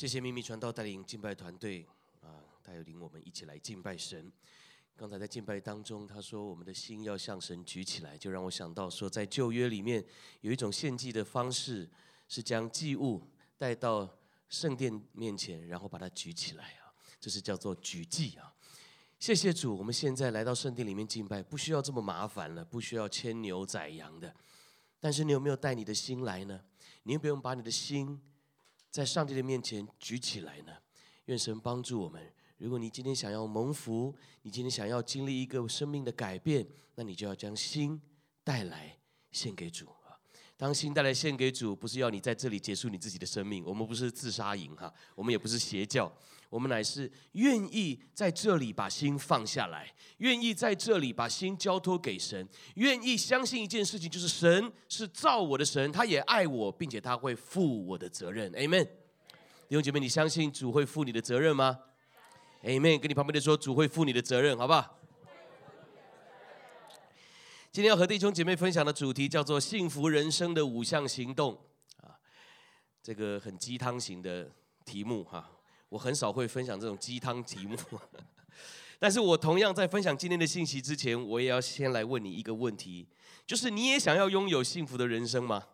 谢谢秘密传道带领敬拜团队啊，带领我们一起来敬拜神。刚才在敬拜当中，他说我们的心要向神举起来，就让我想到说，在旧约里面有一种献祭的方式，是将祭物带到圣殿面前，然后把它举起来啊，这是叫做举祭啊。谢谢主，我们现在来到圣殿里面敬拜，不需要这么麻烦了，不需要牵牛宰羊的。但是你有没有带你的心来呢？你有没有把你的心在上帝的面前举起来呢？愿神帮助我们。如果你今天想要蒙福，你今天想要经历一个生命的改变，那你就要将心带来献给主啊。当心带来献给主，不是要你在这里结束你自己的生命。我们不是自杀营哈，我们也不是邪教，我们乃是愿意在这里把心放下来，愿意在这里把心交托给神，愿意相信一件事情，就是神是造我的神，他也爱我，并且他会负我的责任。Amen。弟兄姐妹，你相信主会负你的责任吗？Amen。跟你旁边的说，主会负你的责任，好不好？今天要和弟兄姐妹分享的主题叫做“幸福人生的五项行动”啊，这个很鸡汤型的题目哈。我很少会分享这种鸡汤题目，但是我同样在分享今天的信息之前，我也要先来问你一个问题，就是你也想要拥有幸福的人生吗？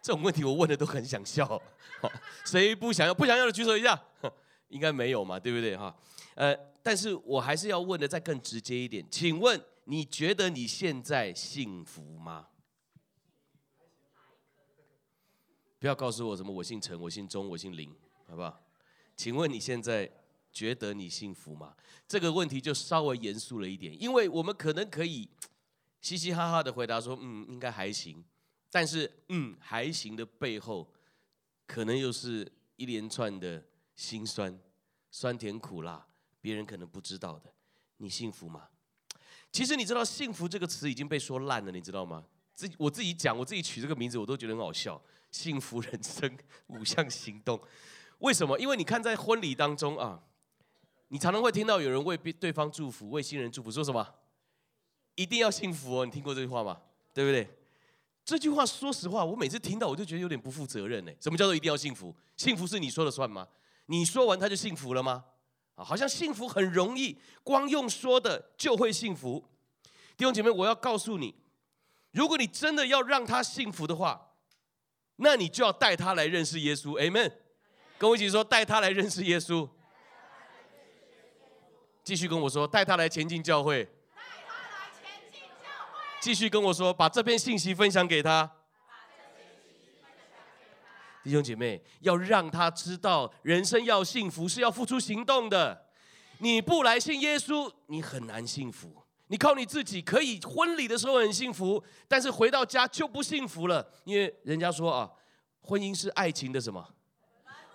这种问题我问的都很想笑，谁不想要？不想要的举手一下，应该没有嘛，对不对哈？呃，但是我还是要问的再更直接一点，请问。你觉得你现在幸福吗？不要告诉我什么我姓陈，我姓钟，我姓林，好不好？请问你现在觉得你幸福吗？这个问题就稍微严肃了一点，因为我们可能可以 嘻嘻哈哈的回答说，嗯，应该还行。但是，嗯，还行的背后，可能又是一连串的辛酸、酸甜苦辣，别人可能不知道的。你幸福吗？其实你知道“幸福”这个词已经被说烂了，你知道吗？自我自己讲，我自己取这个名字，我都觉得很好笑。幸福人生五项行动，为什么？因为你看在婚礼当中啊，你常常会听到有人为对方祝福，为新人祝福，说什么？一定要幸福哦！你听过这句话吗？对不对？这句话说实话，我每次听到我就觉得有点不负责任呢。什么叫做一定要幸福？幸福是你说了算吗？你说完他就幸福了吗？啊，好像幸福很容易，光用说的就会幸福。弟兄姐妹，我要告诉你，如果你真的要让他幸福的话，那你就要带他来认识耶稣。Amen。跟我一起说，带他来认识耶稣。继续跟我说，带他来前进教会。带他来前进教会继续跟我说，把这篇信息分享给他。弟兄姐妹，要让他知道，人生要幸福是要付出行动的。你不来信耶稣，你很难幸福。你靠你自己可以婚礼的时候很幸福，但是回到家就不幸福了，因为人家说啊，婚姻是爱情的什么？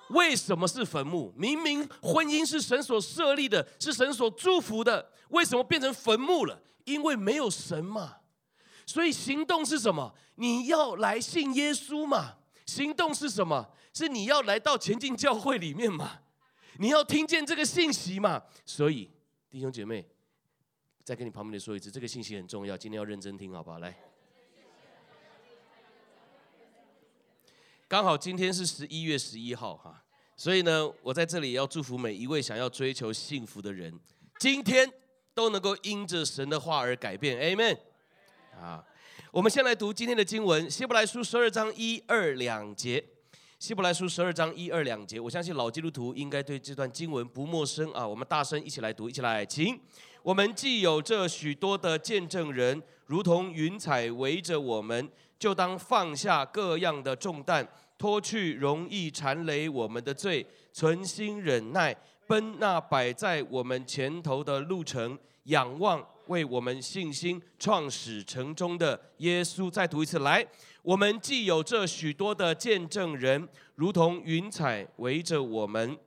为什么是坟墓？明明婚姻是神所设立的，是神所祝福的，为什么变成坟墓了？因为没有神嘛。所以行动是什么？你要来信耶稣嘛。行动是什么？是你要来到前进教会里面嘛？你要听见这个信息嘛？所以弟兄姐妹，再跟你旁边的说一次，这个信息很重要，今天要认真听，好不好？来，刚好今天是十一月十一号哈，所以呢，我在这里要祝福每一位想要追求幸福的人，今天都能够因着神的话而改变，Amen。啊。我们先来读今天的经文，《希伯来书》十二章一二两节，《希伯来书》十二章一二两节。我相信老基督徒应该对这段经文不陌生啊。我们大声一起来读，一起来，请。我们既有这许多的见证人，如同云彩围着我们，就当放下各样的重担，脱去容易缠累我们的罪，存心忍耐，奔那摆在我们前头的路程，仰望。为我们信心创始成终的耶稣，再读一次来。我们既有这许多的见证人，如同云彩围着我们，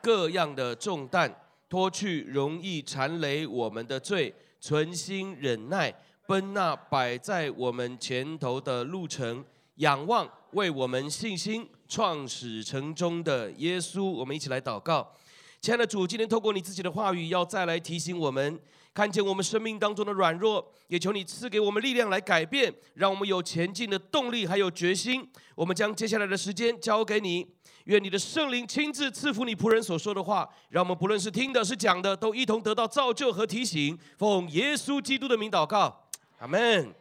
各样的重担，脱去容易缠累我们的罪，存心忍耐，奔那摆在我们前头的路程，仰望为我们信心创始成终的耶稣。我们一起来祷告。亲爱的主，今天透过你自己的话语，要再来提醒我们，看见我们生命当中的软弱，也求你赐给我们力量来改变，让我们有前进的动力，还有决心。我们将接下来的时间交给你，愿你的圣灵亲自赐福你仆人所说的话，让我们不论是听的，是讲的，都一同得到造就和提醒。奉耶稣基督的名祷告，阿门。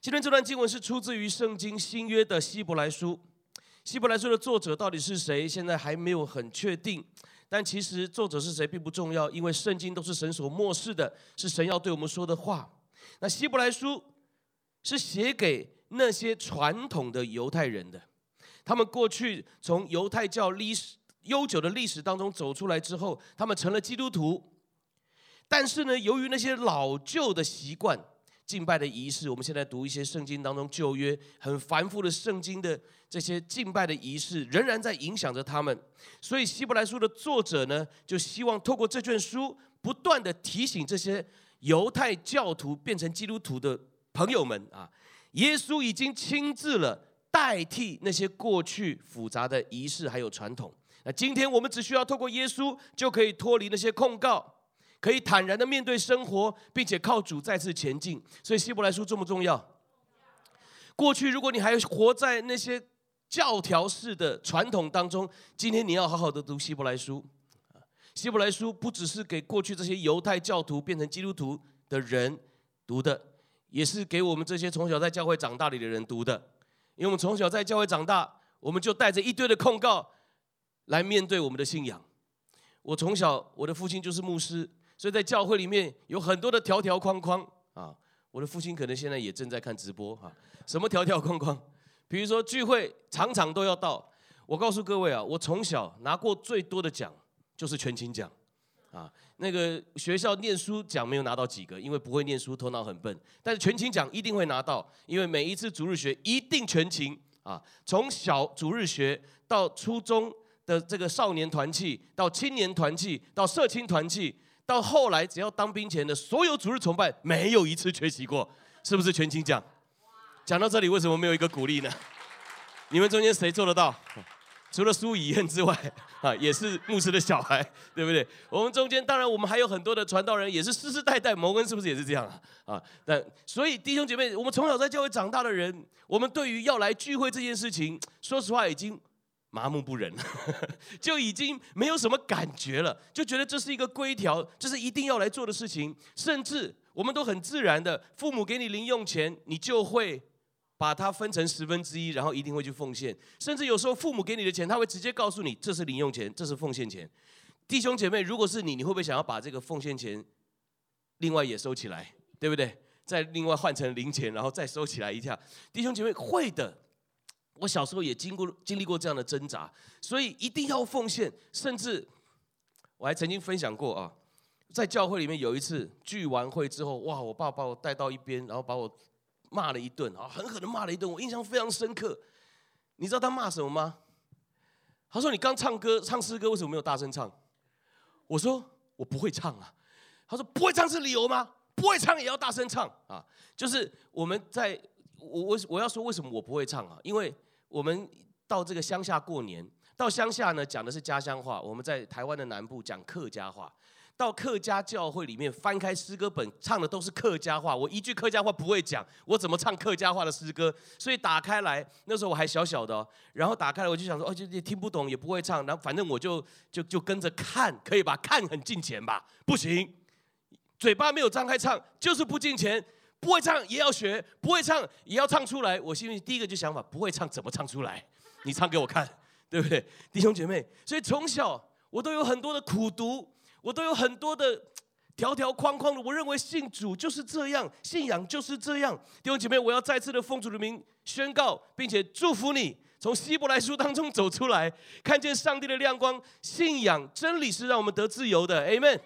今天这段经文是出自于圣经新约的希伯来书。希伯来书的作者到底是谁？现在还没有很确定。但其实作者是谁并不重要，因为圣经都是神所默示的，是神要对我们说的话。那希伯来书是写给那些传统的犹太人的。他们过去从犹太教历史悠久的历史当中走出来之后，他们成了基督徒。但是呢，由于那些老旧的习惯、敬拜的仪式，我们现在读一些圣经当中旧约很繁复的圣经的这些敬拜的仪式，仍然在影响着他们。所以，希伯来书的作者呢，就希望透过这卷书，不断地提醒这些犹太教徒变成基督徒的朋友们啊，耶稣已经亲自了。代替那些过去复杂的仪式还有传统，那今天我们只需要透过耶稣就可以脱离那些控告，可以坦然的面对生活，并且靠主再次前进。所以希伯来书重不重要？过去如果你还活在那些教条式的传统当中，今天你要好好的读希伯来书。希伯来书不只是给过去这些犹太教徒变成基督徒的人读的，也是给我们这些从小在教会长大里的人读的。因为我们从小在教会长大，我们就带着一堆的控告来面对我们的信仰。我从小，我的父亲就是牧师，所以在教会里面有很多的条条框框啊。我的父亲可能现在也正在看直播哈。什么条条框框？比如说聚会场场都要到。我告诉各位啊，我从小拿过最多的奖就是全勤奖啊。那个学校念书奖没有拿到几个，因为不会念书，头脑很笨。但是全勤奖一定会拿到，因为每一次主日学一定全勤啊。从小主日学到初中的这个少年团契，到青年团契，到社青团契，到后来只要当兵前的所有主日崇拜，没有一次缺席过，是不是全勤奖？讲到这里，为什么没有一个鼓励呢？你们中间谁做得到？除了苏以燕之外，啊，也是牧师的小孩，对不对？我们中间当然我们还有很多的传道人，也是世世代代蒙恩，是不是也是这样啊？啊，但所以弟兄姐妹，我们从小在教会长大的人，我们对于要来聚会这件事情，说实话已经麻木不仁，就已经没有什么感觉了，就觉得这是一个规条，这是一定要来做的事情，甚至我们都很自然的，父母给你零用钱，你就会。把它分成十分之一，然后一定会去奉献。甚至有时候父母给你的钱，他会直接告诉你这是零用钱，这是奉献钱。弟兄姐妹，如果是你，你会不会想要把这个奉献钱另外也收起来，对不对？再另外换成零钱，然后再收起来一下。弟兄姐妹，会的。我小时候也经过经历过这样的挣扎，所以一定要奉献。甚至我还曾经分享过啊，在教会里面有一次聚完会之后，哇，我爸把我带到一边，然后把我。骂了一顿啊，狠狠的骂了一顿，我印象非常深刻。你知道他骂什么吗？他说：“你刚唱歌唱诗歌，为什么没有大声唱？”我说：“我不会唱啊。”他说：“不会唱是理由吗？不会唱也要大声唱啊！”就是我们在，我我我要说为什么我不会唱啊？因为我们到这个乡下过年，到乡下呢讲的是家乡话，我们在台湾的南部讲客家话。到客家教会里面翻开诗歌本，唱的都是客家话。我一句客家话不会讲，我怎么唱客家话的诗歌？所以打开来，那时候我还小小的哦，然后打开来我就想说，哦，就也听不懂，也不会唱，然后反正我就就就跟着看，可以吧？看很进钱吧？不行，嘴巴没有张开唱，就是不进钱。不会唱也要学，不会唱也要唱出来。我心里第一个就想法，不会唱怎么唱出来？你唱给我看，对不对？弟兄姐妹，所以从小我都有很多的苦读。我都有很多的条条框框的，我认为信主就是这样，信仰就是这样。弟兄姐妹，我要再次的奉主的名宣告，并且祝福你，从希伯来书当中走出来，看见上帝的亮光。信仰真理是让我们得自由的，Amen。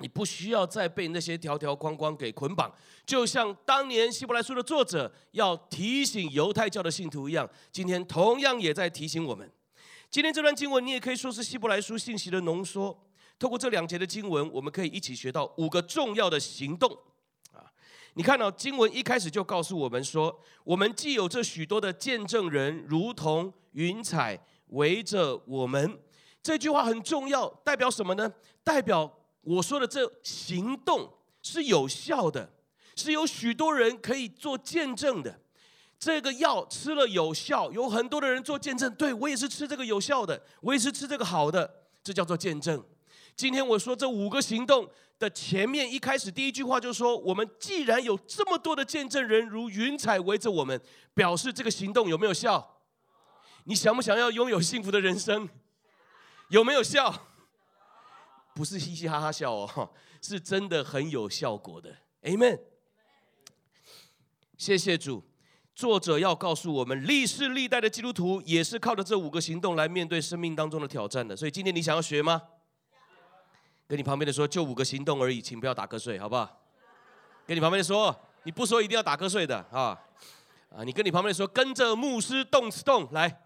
你不需要再被那些条条框框给捆绑，就像当年希伯来书的作者要提醒犹太教的信徒一样，今天同样也在提醒我们。今天这段经文，你也可以说是希伯来书信息的浓缩。透过这两节的经文，我们可以一起学到五个重要的行动啊！你看到经文一开始就告诉我们说，我们既有这许多的见证人，如同云彩围着我们。这句话很重要，代表什么呢？代表我说的这行动是有效的，是有许多人可以做见证的。这个药吃了有效，有很多的人做见证，对，我也是吃这个有效的，我也是吃这个好的，这叫做见证。今天我说这五个行动的前面一开始第一句话就说，我们既然有这么多的见证人如云彩围着我们，表示这个行动有没有效？你想不想要拥有幸福的人生？有没有效？不是嘻嘻哈哈笑哦，是真的很有效果的。Amen。谢谢主。作者要告诉我们，历世历代的基督徒也是靠着这五个行动来面对生命当中的挑战的。所以今天你想要学吗？跟你旁边的说，就五个行动而已，请不要打瞌睡，好不好？跟你旁边的说，你不说一定要打瞌睡的啊啊！你跟你旁边的说，跟着牧师动词动来，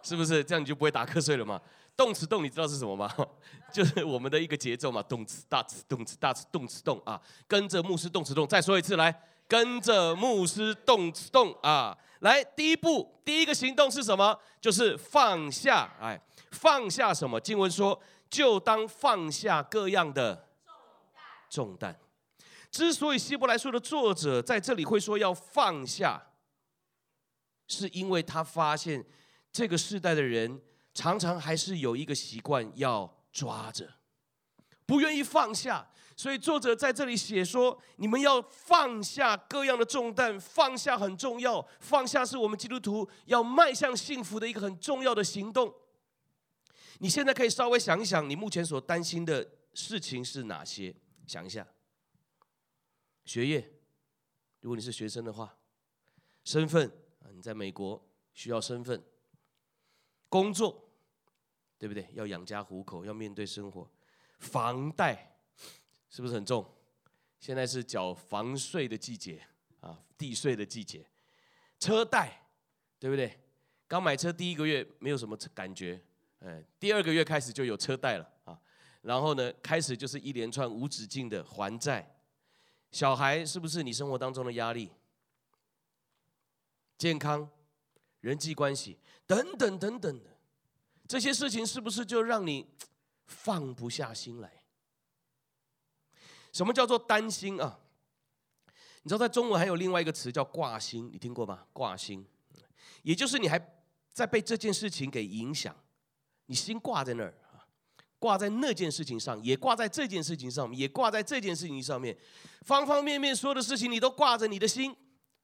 是不是这样你就不会打瞌睡了吗？动词动，你知道是什么吗？就是我们的一个节奏嘛，动词大词动词大词动词动啊，跟着牧师动词动。再说一次，来，跟着牧师动词动啊，来，第一步，第一个行动是什么？就是放下，哎，放下什么？经文说，就当放下各样的重担。之所以希伯来书的作者在这里会说要放下，是因为他发现这个世代的人。常常还是有一个习惯要抓着，不愿意放下，所以作者在这里写说：你们要放下各样的重担，放下很重要，放下是我们基督徒要迈向幸福的一个很重要的行动。你现在可以稍微想一想，你目前所担心的事情是哪些？想一下，学业，如果你是学生的话，身份啊，你在美国需要身份。工作，对不对？要养家糊口，要面对生活，房贷是不是很重？现在是缴房税的季节啊，地税的季节。车贷，对不对？刚买车第一个月没有什么感觉，哎，第二个月开始就有车贷了啊。然后呢，开始就是一连串无止境的还债。小孩是不是你生活当中的压力？健康。人际关系等等等等的这些事情，是不是就让你放不下心来？什么叫做担心啊？你知道在中文还有另外一个词叫挂心，你听过吗？挂心，也就是你还在被这件事情给影响，你心挂在那儿啊，挂在那件事情上，也挂在这件事情上面，也挂在这件事情上面，方方面面所有的事情你都挂着你的心。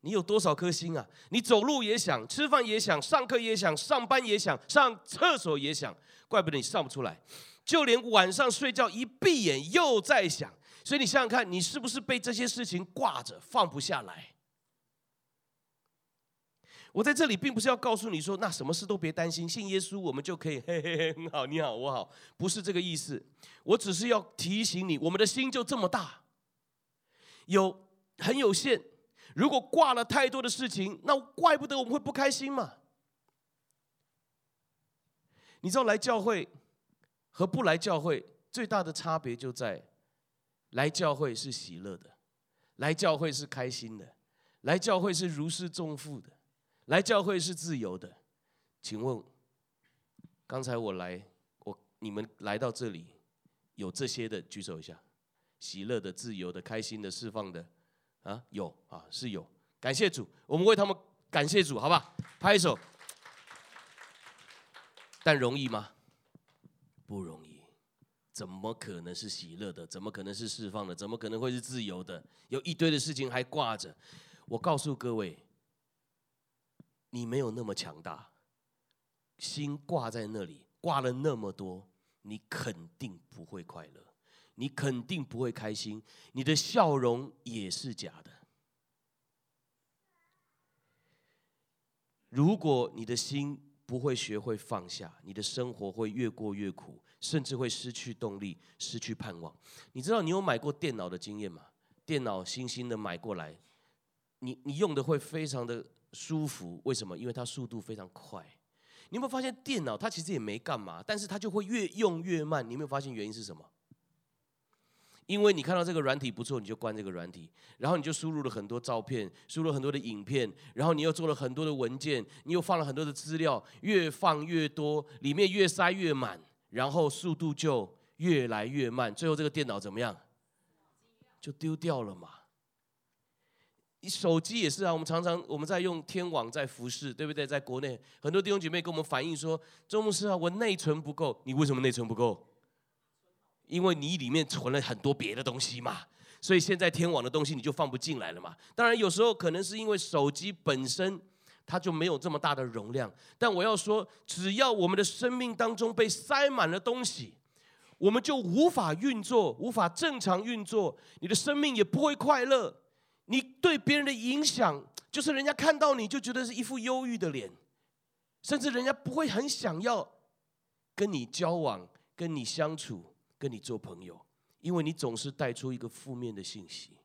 你有多少颗心啊？你走路也想，吃饭也想，上课也想，上班也想，上厕所也想，怪不得你上不出来。就连晚上睡觉一闭眼又在想，所以你想想看，你是不是被这些事情挂着放不下来？我在这里并不是要告诉你说，那什么事都别担心，信耶稣我们就可以嘿嘿嘿，很好，你好，我好，不是这个意思。我只是要提醒你，我们的心就这么大，有很有限。如果挂了太多的事情，那怪不得我们会不开心嘛。你知道来教会和不来教会最大的差别就在，来教会是喜乐的，来教会是开心的，来教会是如释重负的，来教会是自由的。请问，刚才我来，我你们来到这里，有这些的举手一下，喜乐的、自由的、开心的、释放的。啊，有啊，是有，感谢主，我们为他们感谢主，好吧，拍手。但容易吗？不容易，怎么可能是喜乐的？怎么可能是释放的？怎么可能会是自由的？有一堆的事情还挂着。我告诉各位，你没有那么强大，心挂在那里，挂了那么多，你肯定不会快乐。你肯定不会开心，你的笑容也是假的。如果你的心不会学会放下，你的生活会越过越苦，甚至会失去动力、失去盼望。你知道你有买过电脑的经验吗？电脑新新的买过来，你你用的会非常的舒服。为什么？因为它速度非常快。你有没有发现电脑它其实也没干嘛，但是它就会越用越慢？你有没有发现原因是什么？因为你看到这个软体不错，你就关这个软体，然后你就输入了很多照片，输入了很多的影片，然后你又做了很多的文件，你又放了很多的资料，越放越多，里面越塞越满，然后速度就越来越慢，最后这个电脑怎么样？就丢掉了嘛。手机也是啊，我们常常我们在用天网在服侍，对不对？在国内很多弟兄姐妹跟我们反映说，周牧师啊，我内存不够。你为什么内存不够？因为你里面存了很多别的东西嘛，所以现在天网的东西你就放不进来了嘛。当然有时候可能是因为手机本身它就没有这么大的容量，但我要说，只要我们的生命当中被塞满了东西，我们就无法运作，无法正常运作，你的生命也不会快乐。你对别人的影响，就是人家看到你就觉得是一副忧郁的脸，甚至人家不会很想要跟你交往、跟你相处、跟你做朋友，因为你总是带出一个负面的信息。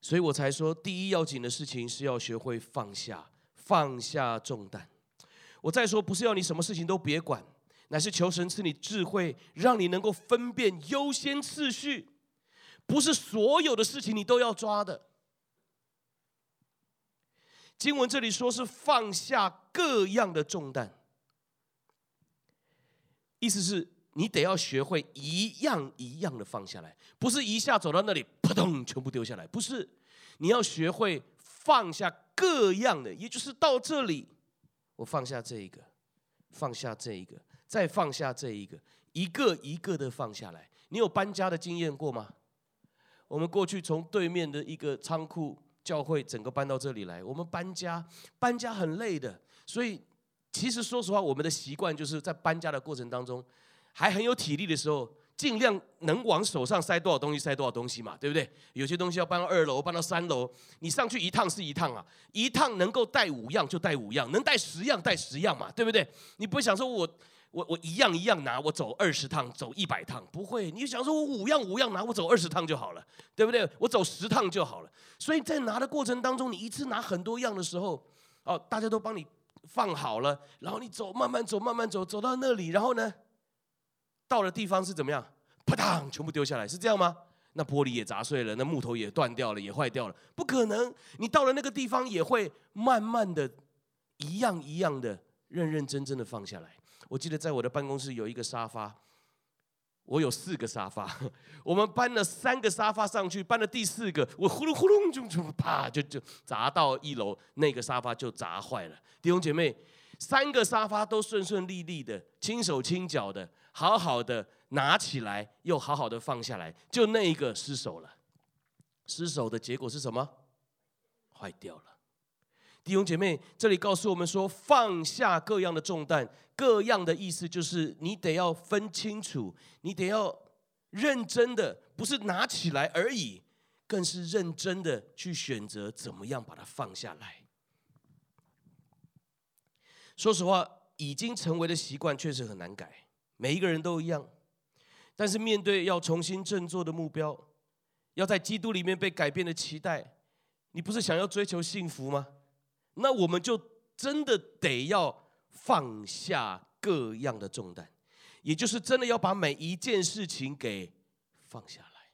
所以我才说，第一要紧的事情是要学会放下，放下重担。我再说，不是要你什么事情都别管，乃是求神赐你智慧，让你能够分辨优先次序。不是所有的事情你都要抓的。经文这里说是放下各样的重担，意思是你得要学会一样一样的放下来，不是一下走到那里扑通全部丢下来，不是，你要学会放下各样的，也就是到这里，我放下这一个，放下这一个，再放下这一个，一个一个的放下来。你有搬家的经验过吗？我们过去从对面的一个仓库教会整个搬到这里来，我们搬家搬家很累的，所以其实说实话，我们的习惯就是在搬家的过程当中，还很有体力的时候，尽量能往手上塞多少东西塞多少东西嘛，对不对？有些东西要搬到二楼，搬到三楼，你上去一趟是一趟啊，一趟能够带五样就带五样，能带十样带十样嘛，对不对？你不会想说我。我我一样一样拿，我走二十趟，走一百趟，不会。你想说我五样五样拿，我走二十趟就好了，对不对？我走十趟就好了。所以在拿的过程当中，你一次拿很多样的时候，哦，大家都帮你放好了，然后你走，慢慢走，慢慢走，走到那里，然后呢，到了地方是怎么样？啪嗒，全部丢下来，是这样吗？那玻璃也砸碎了，那木头也断掉了，也坏掉了，不可能。你到了那个地方，也会慢慢的，一样一样的，认认真真的放下来。我记得在我的办公室有一个沙发，我有四个沙发，我们搬了三个沙发上去，搬了第四个，我呼噜呼噜就就啪就就砸到一楼，那个沙发就砸坏了。弟兄姐妹，三个沙发都顺顺利利的，轻手轻脚的，好好的拿起来，又好好的放下来，就那一个失手了。失手的结果是什么？坏掉了。弟兄姐妹，这里告诉我们说，放下各样的重担。各样的意思就是，你得要分清楚，你得要认真的，不是拿起来而已，更是认真的去选择怎么样把它放下来。说实话，已经成为的习惯确实很难改，每一个人都一样。但是面对要重新振作的目标，要在基督里面被改变的期待，你不是想要追求幸福吗？那我们就真的得要放下各样的重担，也就是真的要把每一件事情给放下来。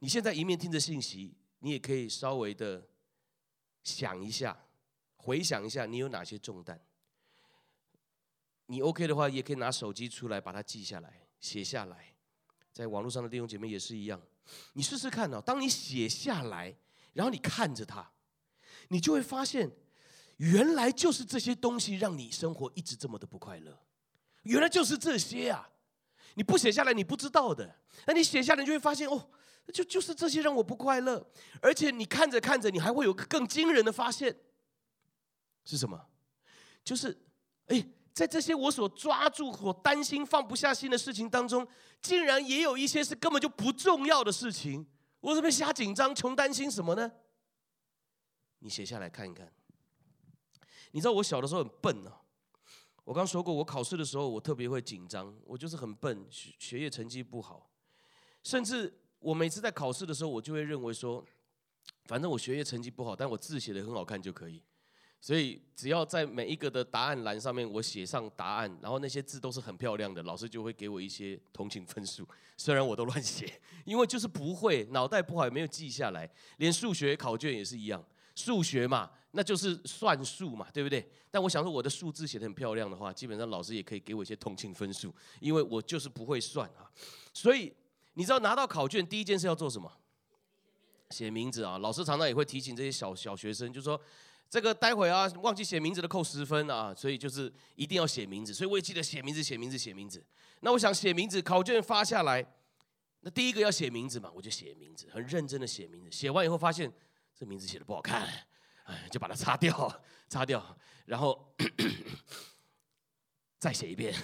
你现在一面听着信息，你也可以稍微的想一下，回想一下你有哪些重担。你 OK 的话，也可以拿手机出来把它记下来，写下来。在网络上的弟兄姐妹也是一样，你试试看哦，当你写下来，然后你看着它。你就会发现，原来就是这些东西让你生活一直这么的不快乐。原来就是这些啊！你不写下来，你不知道的。那你写下来，你就会发现，哦，就就是这些让我不快乐。而且你看着看着，你还会有个更惊人的发现，是什么？就是，哎，在这些我所抓住、我担心、放不下心的事情当中，竟然也有一些是根本就不重要的事情。我怎么瞎紧张、穷担心什么呢？你写下来看一看。你知道我小的时候很笨、啊。我刚说过，我考试的时候我特别会紧张，我就是很笨，学学业成绩不好。甚至我每次在考试的时候，我就会认为说，反正我学业成绩不好，但我字写得很好看就可以。所以只要在每一个的答案栏上面我写上答案，然后那些字都是很漂亮的，老师就会给我一些同情分数。虽然我都乱写，因为就是不会，脑袋不好也没有记下来。连数学考卷也是一样。数学嘛，那就是算数嘛，对不对？但我想说，我的数字写得很漂亮的话，基本上老师也可以给我一些同情分数，因为我就是不会算啊。所以你知道拿到考卷第一件事要做什么？写名字啊！老师常常也会提醒这些小小学生，就说这个待会啊忘记写名字的扣十分啊，所以就是一定要写名字。所以我也记得写名字、写名字、写名字。那我想写名字，考卷发下来，那第一个要写名字嘛，我就写名字，很认真的写名字。写完以后发现这名字写的不好看，哎，就把它擦掉，擦掉，然后 再写一遍，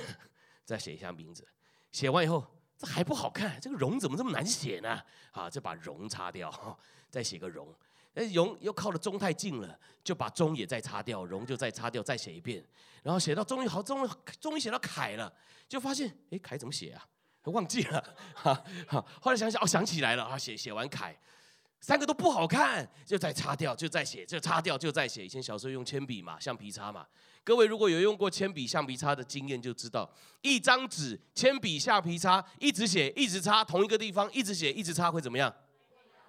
再写一下名字。写完以后。这还不好看，这个“荣”怎么这么难写呢？啊，就把“荣”擦掉，再写个“荣”。哎，“荣”又靠的“中”太近了，就把“中”也再擦掉，“荣”就再擦掉，再写一遍。然后写到终于好，终于终于写到“凯”了，就发现哎，“凯”怎么写啊？忘记了。哈，好，后来想想，哦，想起来了啊，写写完“凯”，三个都不好看，就再擦掉，就再写，就擦掉，就再写。以前小时候用铅笔嘛，橡皮擦嘛。各位如果有用过铅笔、橡皮擦的经验，就知道一张纸、铅笔、橡皮擦一直写、一直擦同一个地方，一直写、一直擦会怎么样？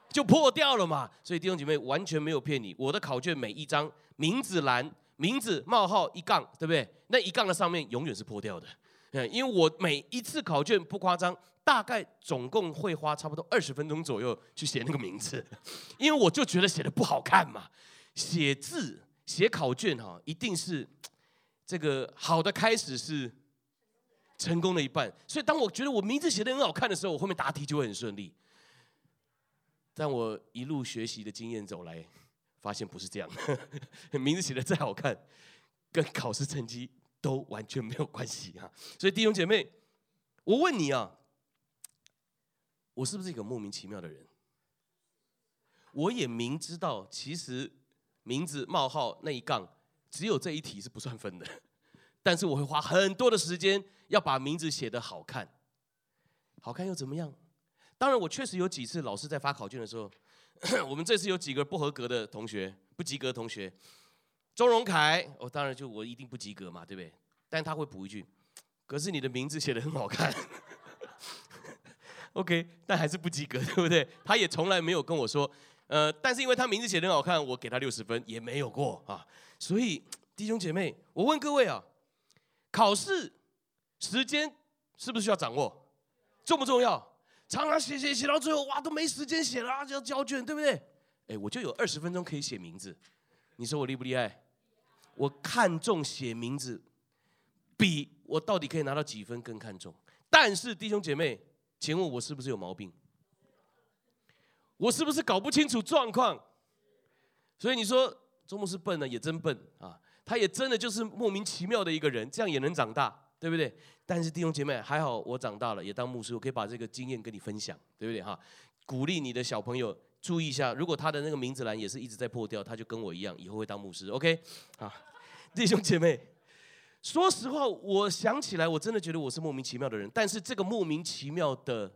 就破掉了嘛。所以弟兄姐妹完全没有骗你，我的考卷每一张名字栏、名字冒号一杠，对不对？那一杠的上面永远是破掉的。嗯，因为我每一次考卷不夸张，大概总共会花差不多二十分钟左右去写那个名字，因为我就觉得写的不好看嘛。写字。写考卷哈，一定是这个好的开始是成功的一半。所以当我觉得我名字写的很好看的时候，我后面答题就会很顺利。但我一路学习的经验走来，发现不是这样。名字写的再好看，跟考试成绩都完全没有关系哈。所以弟兄姐妹，我问你啊，我是不是一个莫名其妙的人？我也明知道，其实。名字冒号那一杠，只有这一题是不算分的，但是我会花很多的时间要把名字写得好看，好看又怎么样？当然，我确实有几次老师在发考卷的时候，我们这次有几个不合格的同学，不及格的同学，钟荣凯，我、当然就我一定不及格嘛，对不对？但他会补一句，可是你的名字写得很好看，OK，但还是不及格，对不对？他也从来没有跟我说。呃，但是因为他名字写得很好看，我给他六十分也没有过啊。所以弟兄姐妹，我问各位啊，考试时间是不是需要掌握？重不重要？常常写写写到最后，哇，都没时间写了，就要交卷，对不对？哎，我就有二十分钟可以写名字，你说我厉不厉害？我看重写名字，比我到底可以拿到几分更看重。但是弟兄姐妹，请问我是不是有毛病？我是不是搞不清楚状况？所以你说周牧师笨呢，也真笨啊！他也真的就是莫名其妙的一个人，这样也能长大，对不对？但是弟兄姐妹，还好我长大了，也当牧师，我可以把这个经验跟你分享，对不对哈？鼓励你的小朋友注意一下，如果他的那个名字栏也是一直在破掉，他就跟我一样，以后会当牧师，OK？啊，弟兄姐妹，说实话，我想起来，我真的觉得我是莫名其妙的人，但是这个莫名其妙的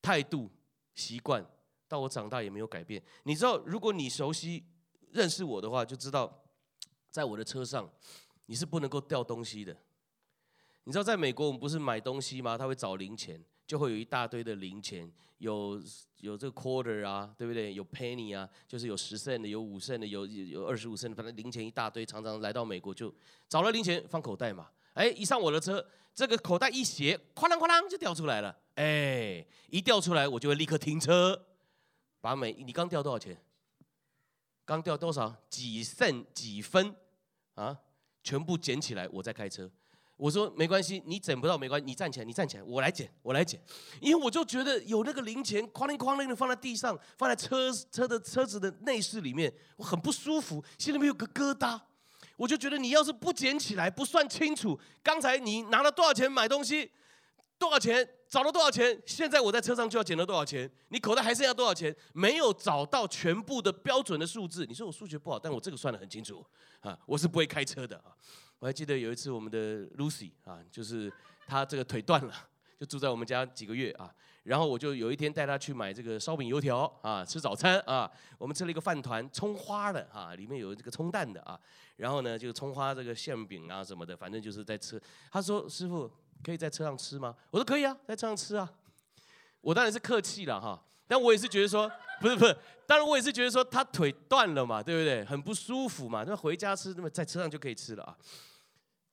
态度、习惯。到我长大也没有改变。你知道，如果你熟悉认识我的话，就知道，在我的车上，你是不能够掉东西的。你知道，在美国我们不是买东西吗？他会找零钱，就会有一大堆的零钱，有有这个 quarter 啊，对不对？有 penny 啊，就是有十 cent 的，有五 cent 的，有有二十五 cent 的，反正零钱一大堆。常常来到美国就找了零钱放口袋嘛。哎，一上我的车，这个口袋一斜，哐啷哐啷就掉出来了。哎，一掉出来，我就会立刻停车。把每你刚掉多少钱？刚掉多少？几剩几分？啊，全部捡起来，我再开车。我说没关系，你捡不到没关系，你站起来，你站起来，我来捡，我来捡。因为我就觉得有那个零钱哐啷哐啷的放在地上，放在车车的车子的内饰里面，我很不舒服，心里面有个疙瘩。我就觉得你要是不捡起来，不算清楚，刚才你拿了多少钱买东西？多少钱？找了多少钱？现在我在车上就要捡了多少钱？你口袋还剩下多少钱？没有找到全部的标准的数字。你说我数学不好，但我这个算得很清楚啊！我是不会开车的啊！我还记得有一次我们的 Lucy 啊，就是她这个腿断了，就住在我们家几个月啊。然后我就有一天带她去买这个烧饼油条啊，吃早餐啊。我们吃了一个饭团，葱花的啊，里面有这个葱蛋的啊。然后呢，就葱花这个馅饼啊什么的，反正就是在吃。她说：“师傅。”可以在车上吃吗？我说可以啊，在车上吃啊。我当然是客气了哈，但我也是觉得说，不是不是，当然我也是觉得说他腿断了嘛，对不对？很不舒服嘛，那回家吃，那么在车上就可以吃了啊。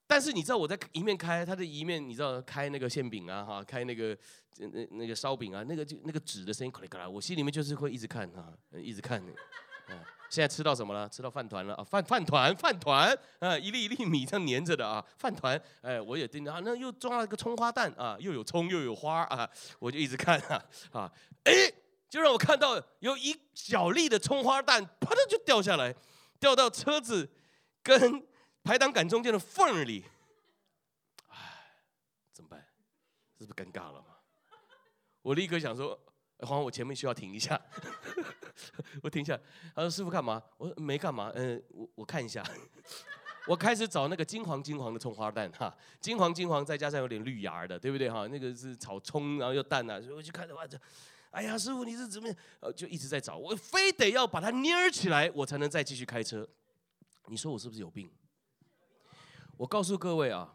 但是你知道我在一面开，他的一面你知道开那个馅饼啊哈，开那个那那个烧饼啊，那个就那个纸的声音咔啦咔啦，我心里面就是会一直看哈，一直看。啊，现在吃到什么了？吃到饭团了啊，饭饭团饭团啊，一粒一粒米这样粘着的啊，饭团。哎，我也盯着啊，那又装了一个葱花蛋啊，又有葱又有花啊，我就一直看啊啊，哎，就让我看到有一小粒的葱花蛋，啪的就掉下来，掉到车子跟排挡杆中间的缝里，哎，怎么办？是不尴尬了吗？我立刻想说，黄黄，我前面需要停一下，我停下。他说：“师傅干嘛？”我说：“没干嘛。”嗯，我我看一下。我开始找那个金黄金黄的葱花蛋哈，金黄金黄再加上有点绿芽的，对不对哈？那个是炒葱，然后又蛋呐，所以我就看着哇这，哎呀，师傅你是怎么？呃，就一直在找，我非得要把它捏起来，我才能再继续开车。你说我是不是有病？我告诉各位啊，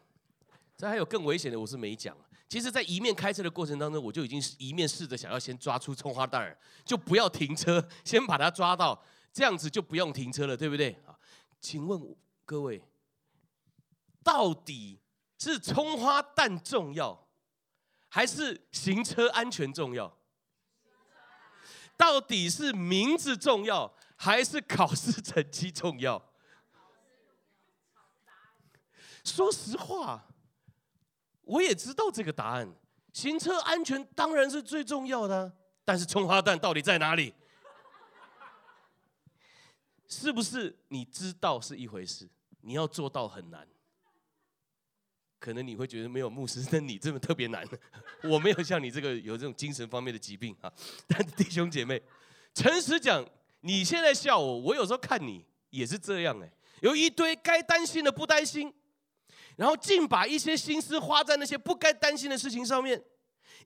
这还有更危险的，我是没讲。其实，在一面开车的过程当中，我就已经一面试着想要先抓出葱花蛋儿，就不要停车，先把它抓到，这样子就不用停车了，对不对？啊，请问各位，到底是葱花蛋重要，还是行车安全重要？到底是名字重要，还是考试成绩重要？说实话，我也知道这个答案。行车安全当然是最重要的，但是葱花蛋到底在哪里？是不是你知道是一回事，你要做到很难。可能你会觉得没有牧师 像你这么特别难。我没有像你这个有这种精神方面的疾病啊。但弟兄姐妹，诚实讲，你现在笑我，我有时候看你也是这样哎，有一堆该担心的不担心。然后竟把一些心思花在那些不该担心的事情上面，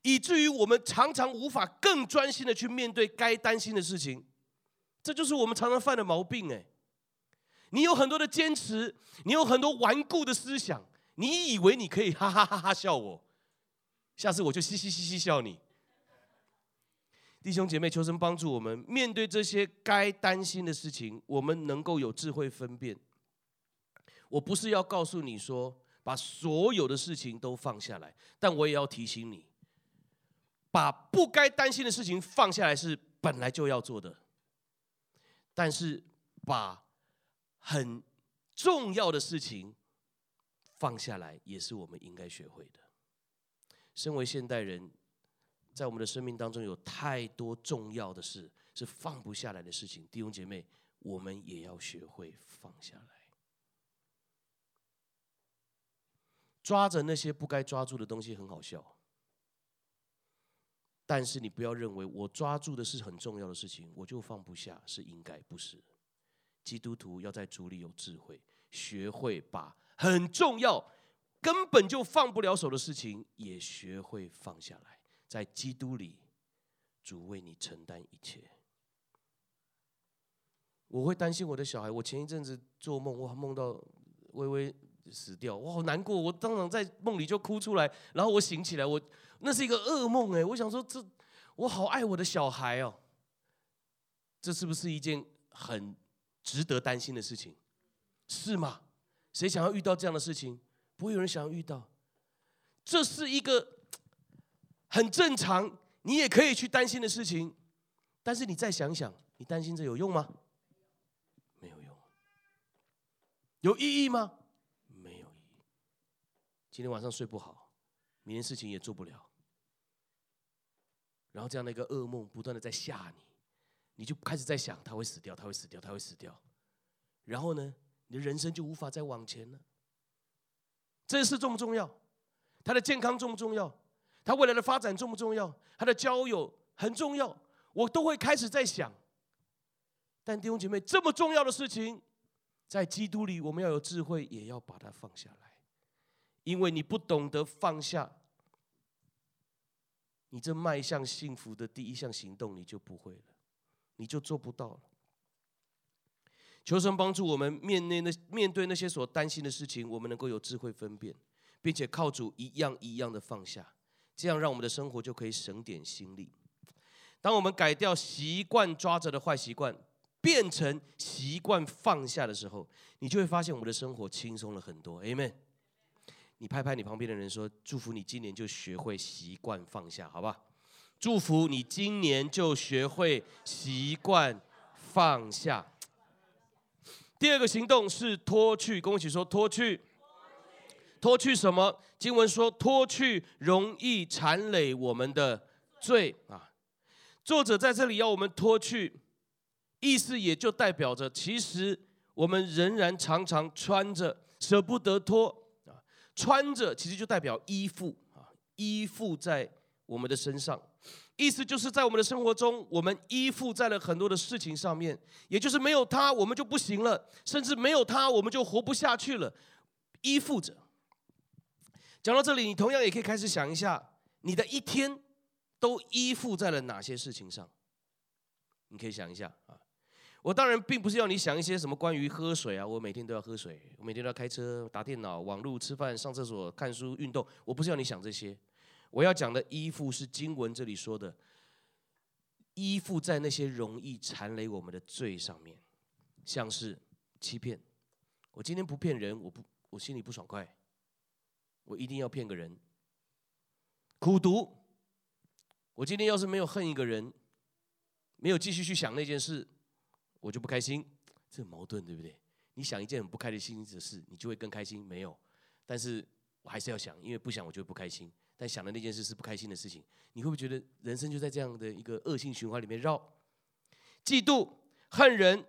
以至于我们常常无法更专心的去面对该担心的事情。这就是我们常常犯的毛病哎。你有很多的坚持，你有很多顽固的思想，你以为你可以哈哈哈哈笑我，下次我就嘻嘻嘻嘻笑你。弟兄姐妹，求神帮助我们面对这些该担心的事情，我们能够有智慧分辨。我不是要告诉你说，把所有的事情都放下来，但我也要提醒你，把不该担心的事情放下来是本来就要做的，但是把很重要的事情放下来也是我们应该学会的。身为现代人，在我们的生命当中有太多重要的事是放不下来的事情，弟兄姐妹，我们也要学会放下来。抓着那些不该抓住的东西很好笑，但是你不要认为我抓住的是很重要的事情，我就放不下，是应该不是？基督徒要在主里有智慧，学会把很重要、根本就放不了手的事情也学会放下来，在基督里，主为你承担一切。我会担心我的小孩，我前一阵子做梦，我梦到微微。死掉，我好难过，我当场在梦里就哭出来，然后我醒起来，我那是一个噩梦哎，我想说这我好爱我的小孩哦，这是不是一件很值得担心的事情？是吗？谁想要遇到这样的事情？不会有人想要遇到，这是一个很正常，你也可以去担心的事情，但是你再想想，你担心这有用吗？没有用，有意义吗？没有意义。今天晚上睡不好，明天事情也做不了，然后这样的一个噩梦不断的在吓你，你就开始在想他会死掉，他会死掉，他会死掉，然后呢，你的人生就无法再往前了。这事重不重要？他的健康重不重要？他未来的发展重不重要？他的交友很重要，我都会开始在想。但弟兄姐妹，这么重要的事情，在基督里，我们要有智慧，也要把它放下来。因为你不懂得放下，你这迈向幸福的第一项行动，你就不会了，你就做不到了。求神帮助我们面对那面对那些所担心的事情，我们能够有智慧分辨，并且靠主一样一样的放下，这样让我们的生活就可以省点心力。当我们改掉习惯抓着的坏习惯，变成习惯放下的时候，你就会发现我们的生活轻松了很多。Amen。你拍拍你旁边的人说：“祝福你今年就学会习惯放下，好不好？”祝福你今年就学会习惯放下。第二个行动是脱去，跟我一起说脱去。脱去什么？经文说脱去容易缠累我们的罪啊。作者在这里要我们脱去，意思也就代表着，其实我们仍然常常穿着，舍不得脱啊。穿着其实就代表依附啊，依附在我们的身上，意思就是在我们的生活中，我们依附在了很多的事情上面，也就是没有他我们就不行了，甚至没有他我们就活不下去了，依附着。讲到这里，你同样也可以开始想一下，你的一天都依附在了哪些事情上？你可以想一下啊。我当然并不是要你想一些什么关于喝水啊，我每天都要喝水，我每天都要开车、打电脑、网络、吃饭、上厕所、看书、运动。我不是要你想这些，我要讲的依附是经文这里说的，依附在那些容易缠累我们的罪上面，像是欺骗。我今天不骗人，我不，我心里不爽快，我一定要骗个人。苦毒，我今天要是没有恨一个人，没有继续去想那件事。我就不开心，这矛盾，对不对？你想一件很不开心的事，你就会更开心，没有？但是我还是要想，因为不想我就会不开心。但想的那件事是不开心的事情，你会不会觉得人生就在这样的一个恶性循环里面绕？嫉妒、恨人，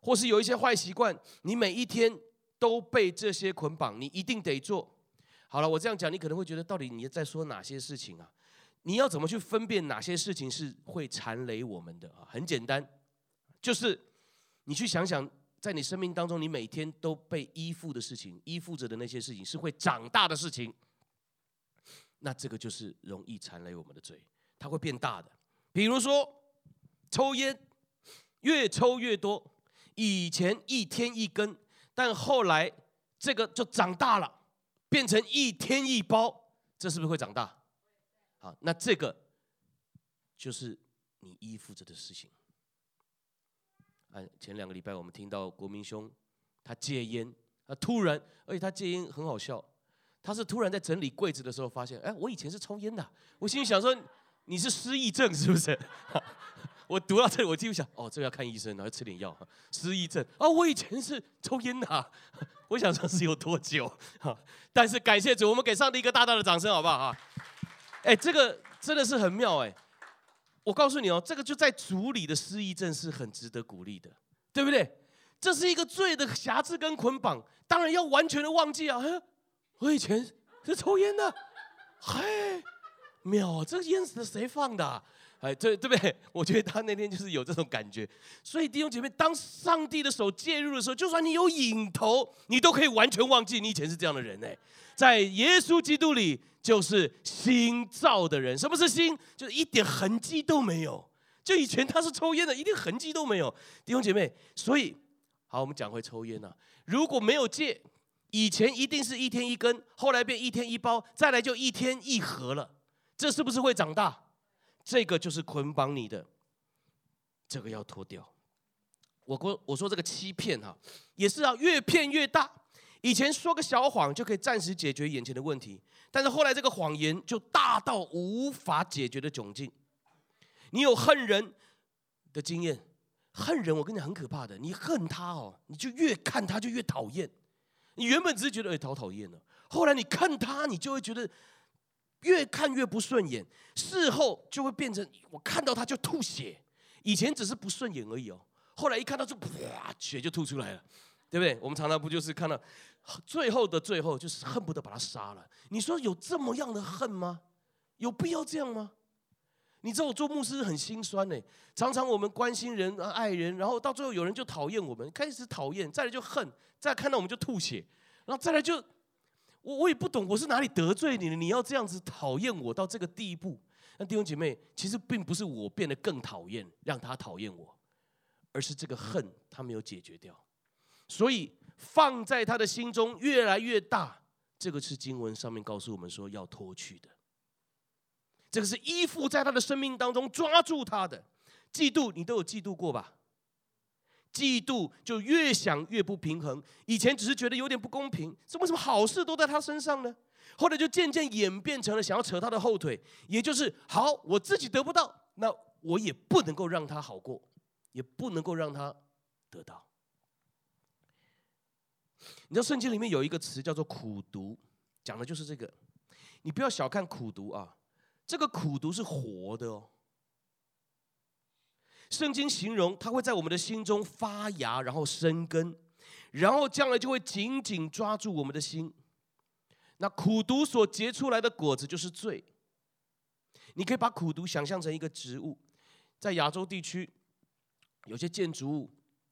或是有一些坏习惯，你每一天都被这些捆绑，你一定得做。好了，我这样讲，你可能会觉得，到底你在说哪些事情啊？你要怎么去分辨哪些事情是会缠累我们的啊？很简单，就是。你去想想，在你生命当中，你每天都被依附的事情，依附着的那些事情，是会长大的事情。那这个就是容易缠累我们的罪，它会变大的。比如说，抽烟，越抽越多，以前一天一根，但后来这个就长大了，变成一天一包，这是不是会长大？好，那这个就是你依附着的事情。哎前两个礼拜我们听到国民兄他戒烟，他突然，而且他戒烟很好笑，他是突然在整理柜子的时候发现，哎，我以前是抽烟的，我心里想说，你是失忆症是不是？我读到这里，我就想，哦，这个要看医生，然后吃点药。失忆症啊，我以前是抽烟的，我想说是有多久？哈 但是感谢主，我们给上帝一个大大的掌声，好不好？哈，哎，这个真的是很妙，哎。我告诉你哦，这个就在主里的失忆症是很值得鼓励的，对不对？这是一个罪的瑕疵跟捆绑，当然要完全的忘记啊！我以前是抽烟的，嘿，妙，这个烟是谁放的？哎，对对不对？我觉得他那天就是有这种感觉。所以弟兄姐妹，当上帝的手介入的时候，就算你有瘾头，你都可以完全忘记你以前是这样的人哎，在耶稣基督里。就是新造的人，什么是新？就是一点痕迹都没有。就以前他是抽烟的，一点痕迹都没有。弟兄姐妹，所以好，我们讲回抽烟呐。如果没有戒，以前一定是一天一根，后来变一天一包，再来就一天一盒了。这是不是会长大？这个就是捆绑你的，这个要脱掉。我说我说这个欺骗哈，也是啊，越骗越大。以前说个小谎就可以暂时解决眼前的问题，但是后来这个谎言就大到无法解决的窘境。你有恨人的经验，恨人我跟你很可怕的，你恨他哦，你就越看他就越讨厌。你原本只是觉得哎，讨讨厌呢，后来你看他，你就会觉得越看越不顺眼，事后就会变成我看到他就吐血。以前只是不顺眼而已哦，后来一看到就哇，血就吐出来了。对不对？我们常常不就是看到最后的最后，就是恨不得把他杀了。你说有这么样的恨吗？有必要这样吗？你知道我做牧师很心酸呢。常常我们关心人、爱人，然后到最后有人就讨厌我们，开始讨厌，再来就恨，再看到我们就吐血，然后再来就我我也不懂我是哪里得罪你了，你要这样子讨厌我到这个地步。那弟兄姐妹，其实并不是我变得更讨厌，让他讨厌我，而是这个恨他没有解决掉。所以放在他的心中越来越大，这个是经文上面告诉我们说要脱去的。这个是依附在他的生命当中抓住他的。嫉妒，你都有嫉妒过吧？嫉妒就越想越不平衡。以前只是觉得有点不公平，为什么好事都在他身上呢？后来就渐渐演变成了想要扯他的后腿，也就是好，我自己得不到，那我也不能够让他好过，也不能够让他得到。你知道圣经里面有一个词叫做苦读，讲的就是这个。你不要小看苦读啊，这个苦毒是活的哦。圣经形容它会在我们的心中发芽，然后生根，然后将来就会紧紧抓住我们的心。那苦毒所结出来的果子就是罪。你可以把苦毒想象成一个植物，在亚洲地区，有些建筑物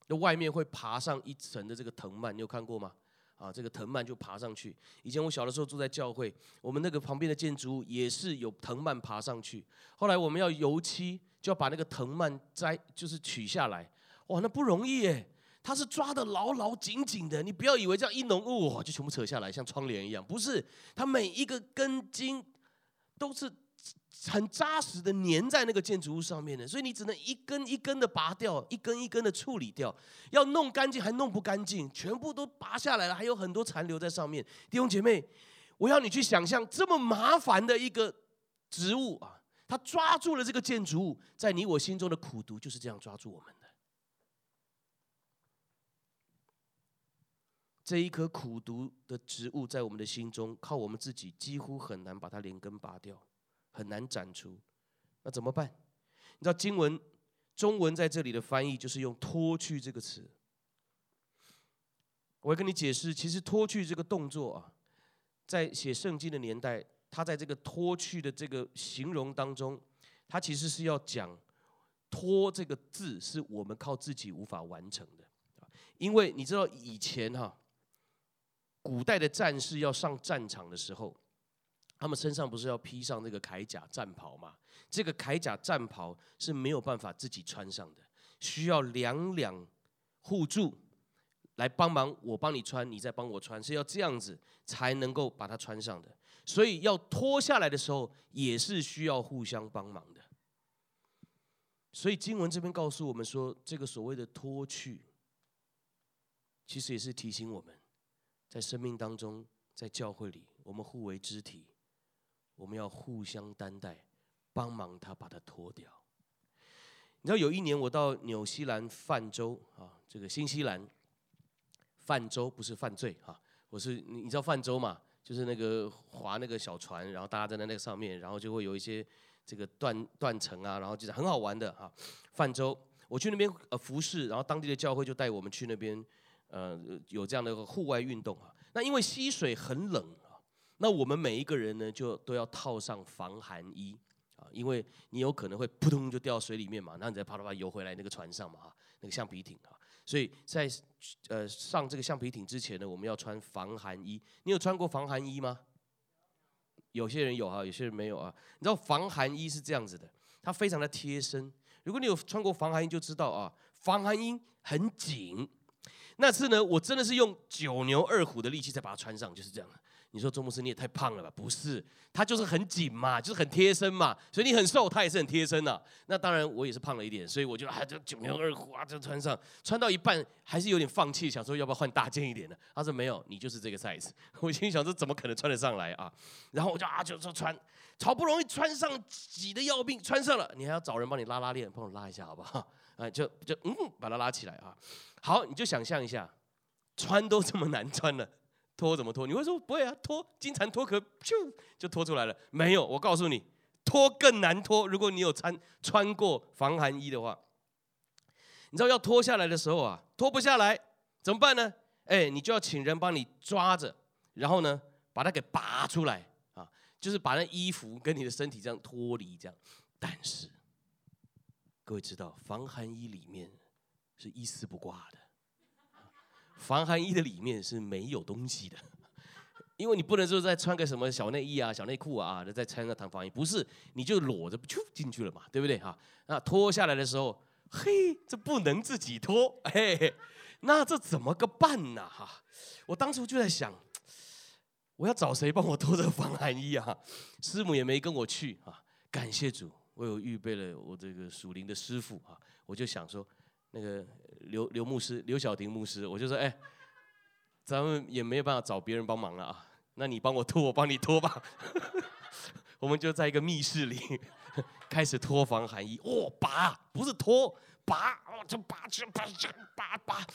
的外面会爬上一层的这个藤蔓，你有看过吗？啊，这个藤蔓就爬上去。以前我小的时候住在教会，我们那个旁边的建筑物也是有藤蔓爬上去。后来我们要油漆，就要把那个藤蔓摘，就是取下来。哇，那不容易耶！它是抓得牢牢紧紧的。你不要以为这样一弄，哇，就全部扯下来，像窗帘一样。不是，它每一个根茎都是。很扎实的粘在那个建筑物上面的，所以你只能一根一根的拔掉，一根一根的处理掉。要弄干净还弄不干净，全部都拔下来了，还有很多残留在上面。弟兄姐妹，我要你去想象这么麻烦的一个植物啊，它抓住了这个建筑物，在你我心中的苦毒就是这样抓住我们的。这一颗苦毒的植物在我们的心中，靠我们自己几乎很难把它连根拔掉。很难斩除，那怎么办？你知道经文中文在这里的翻译就是用“脱去”这个词。我会跟你解释，其实“脱去”这个动作啊，在写圣经的年代，它在这个“脱去”的这个形容当中，它其实是要讲“脱”这个字是我们靠自己无法完成的。因为你知道以前哈，古代的战士要上战场的时候。他们身上不是要披上那个铠甲战袍吗？这个铠甲战袍是没有办法自己穿上的，需要两两互助来帮忙，我帮你穿，你再帮我穿，是要这样子才能够把它穿上的。所以要脱下来的时候，也是需要互相帮忙的。所以经文这边告诉我们说，这个所谓的脱去，其实也是提醒我们，在生命当中，在教会里，我们互为肢体。我们要互相担待，帮忙他把它脱掉。你知道有一年我到纽西兰泛舟啊，这个新西兰泛舟不是犯罪哈，我是你知道泛舟嘛？就是那个划那个小船，然后大家站在那个上面，然后就会有一些这个断断层啊，然后就是很好玩的哈。泛舟，我去那边呃服侍，然后当地的教会就带我们去那边呃有这样的户外运动啊。那因为溪水很冷。那我们每一个人呢，就都要套上防寒衣啊，因为你有可能会扑通就掉水里面嘛，然后你再啪啪啪游回来那个船上嘛，哈，那个橡皮艇啊，所以在呃上这个橡皮艇之前呢，我们要穿防寒衣。你有穿过防寒衣吗？有些人有哈，有些人没有啊。你知道防寒衣是这样子的，它非常的贴身。如果你有穿过防寒衣，就知道啊，防寒衣很紧。那次呢，我真的是用九牛二虎的力气才把它穿上，就是这样。你说周牧师你也太胖了吧？不是，它就是很紧嘛，就是很贴身嘛。所以你很瘦，它也是很贴身呐。那当然我也是胖了一点，所以我就啊，就九牛二虎啊，就穿上，穿到一半还是有点放弃，想说要不要换大件一点的。他说没有，你就是这个 size。我心想说怎么可能穿得上来啊？然后我就啊就说穿，好不容易穿上挤得要命，穿上了，你还要找人帮你拉拉链，帮我拉一下好不好？啊，就就嗯，把它拉起来啊。好，你就想象一下，穿都这么难穿了。脱怎么脱？你会说不会啊？脱金蝉脱壳，咻就脱出来了。没有，我告诉你，脱更难脱。如果你有穿穿过防寒衣的话，你知道要脱下来的时候啊，脱不下来怎么办呢？哎，你就要请人帮你抓着，然后呢，把它给拔出来啊，就是把那衣服跟你的身体这样脱离这样。但是各位知道，防寒衣里面是一丝不挂的。防寒衣的里面是没有东西的，因为你不能说再穿个什么小内衣啊、小内裤啊，再穿个防寒衣，不是，你就裸着就进去了嘛，对不对哈？那脱下来的时候，嘿，这不能自己脱，嘿嘿，那这怎么个办呢？哈，我当初就在想，我要找谁帮我脱这个防寒衣啊？师母也没跟我去啊，感谢主，我有预备了我这个属灵的师傅啊，我就想说，那个刘刘牧师刘晓婷牧师，我就说，哎，咱们也没有办法找别人帮忙了啊，那你帮我拖，我帮你拖吧。我们就在一个密室里开始脱防寒衣，哦，拔不是脱，拔，哦，就拔，就拔，就拔，拔，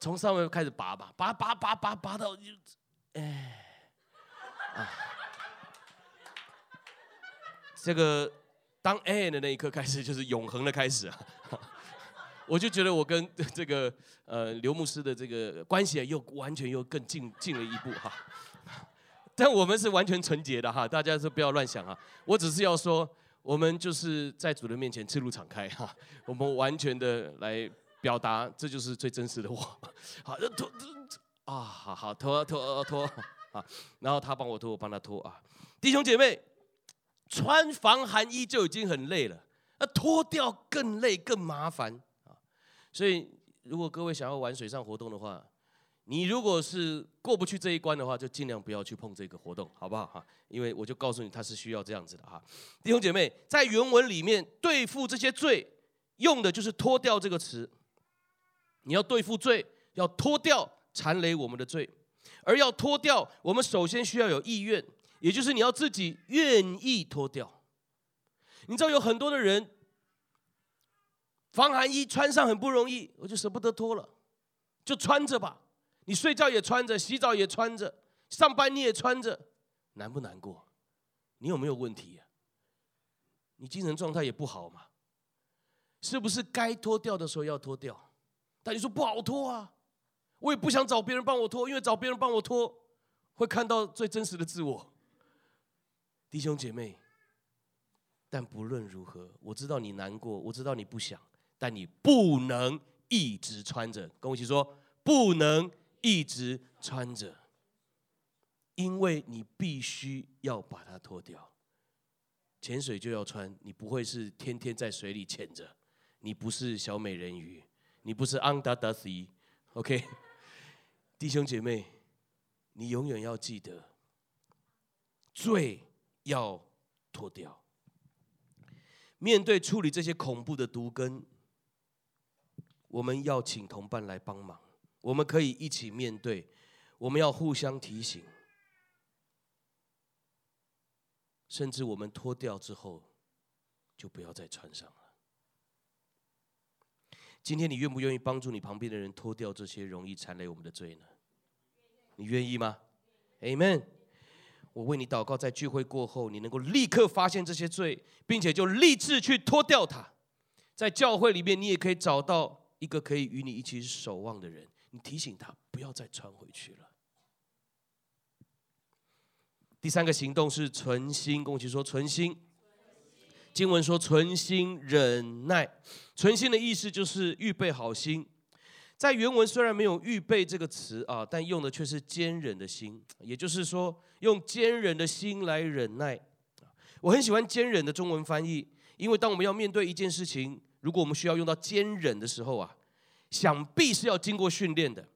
从上面开始拔吧，拔拔拔拔拔到，哎，啊，这个当哎的那一刻开始就是永恒的开始啊，我就觉得我跟 这个呃刘牧师的这个关系又完全又更进进了一步哈。但我们是完全纯洁的哈，大家是不要乱想啊！我只是要说，我们就是在主的面前赤露敞开哈，我们完全的来表达，这就是最真实的我。好，脱啊，好好脱脱脱啊，然后他帮我脱，我帮他脱啊。弟兄姐妹，穿防寒衣就已经很累了，那脱掉更累更麻烦。所以，如果各位想要玩水上活动的话，你如果是过不去这一关的话，就尽量不要去碰这个活动，好不好哈？因为我就告诉你，它是需要这样子的哈。弟兄姐妹，在原文里面对付这些罪，用的就是脱掉这个词。你要对付罪，要脱掉缠累我们的罪，而要脱掉，我们首先需要有意愿，也就是你要自己愿意脱掉。你知道有很多的人，防寒衣穿上很不容易，我就舍不得脱了，就穿着吧。你睡觉也穿着，洗澡也穿着，上班你也穿着，难不难过？你有没有问题呀？你精神状态也不好嘛？是不是该脱掉的时候要脱掉？但你说不好脱啊，我也不想找别人帮我脱，因为找别人帮我脱会看到最真实的自我。弟兄姐妹，但不论如何，我知道你难过，我知道你不想，但你不能一直穿着。跟我一起说，不能。一直穿着，因为你必须要把它脱掉。潜水就要穿，你不会是天天在水里潜着，你不是小美人鱼，你不是 Under the Sea，OK？弟兄姐妹，你永远要记得，罪要脱掉。面对处理这些恐怖的毒根，我们要请同伴来帮忙。我们可以一起面对，我们要互相提醒，甚至我们脱掉之后，就不要再穿上了。今天你愿不愿意帮助你旁边的人脱掉这些容易缠累我们的罪呢？你愿意吗？Amen。我为你祷告，在聚会过后，你能够立刻发现这些罪，并且就立志去脱掉它。在教会里面，你也可以找到一个可以与你一起守望的人。你提醒他不要再穿回去了。第三个行动是存心，跟我一起说存心。经文说存心忍耐，存心的意思就是预备好心。在原文虽然没有预备这个词啊，但用的却是坚忍的心，也就是说用坚忍的心来忍耐。我很喜欢坚忍的中文翻译，因为当我们要面对一件事情，如果我们需要用到坚忍的时候啊。想必是要经过训练的，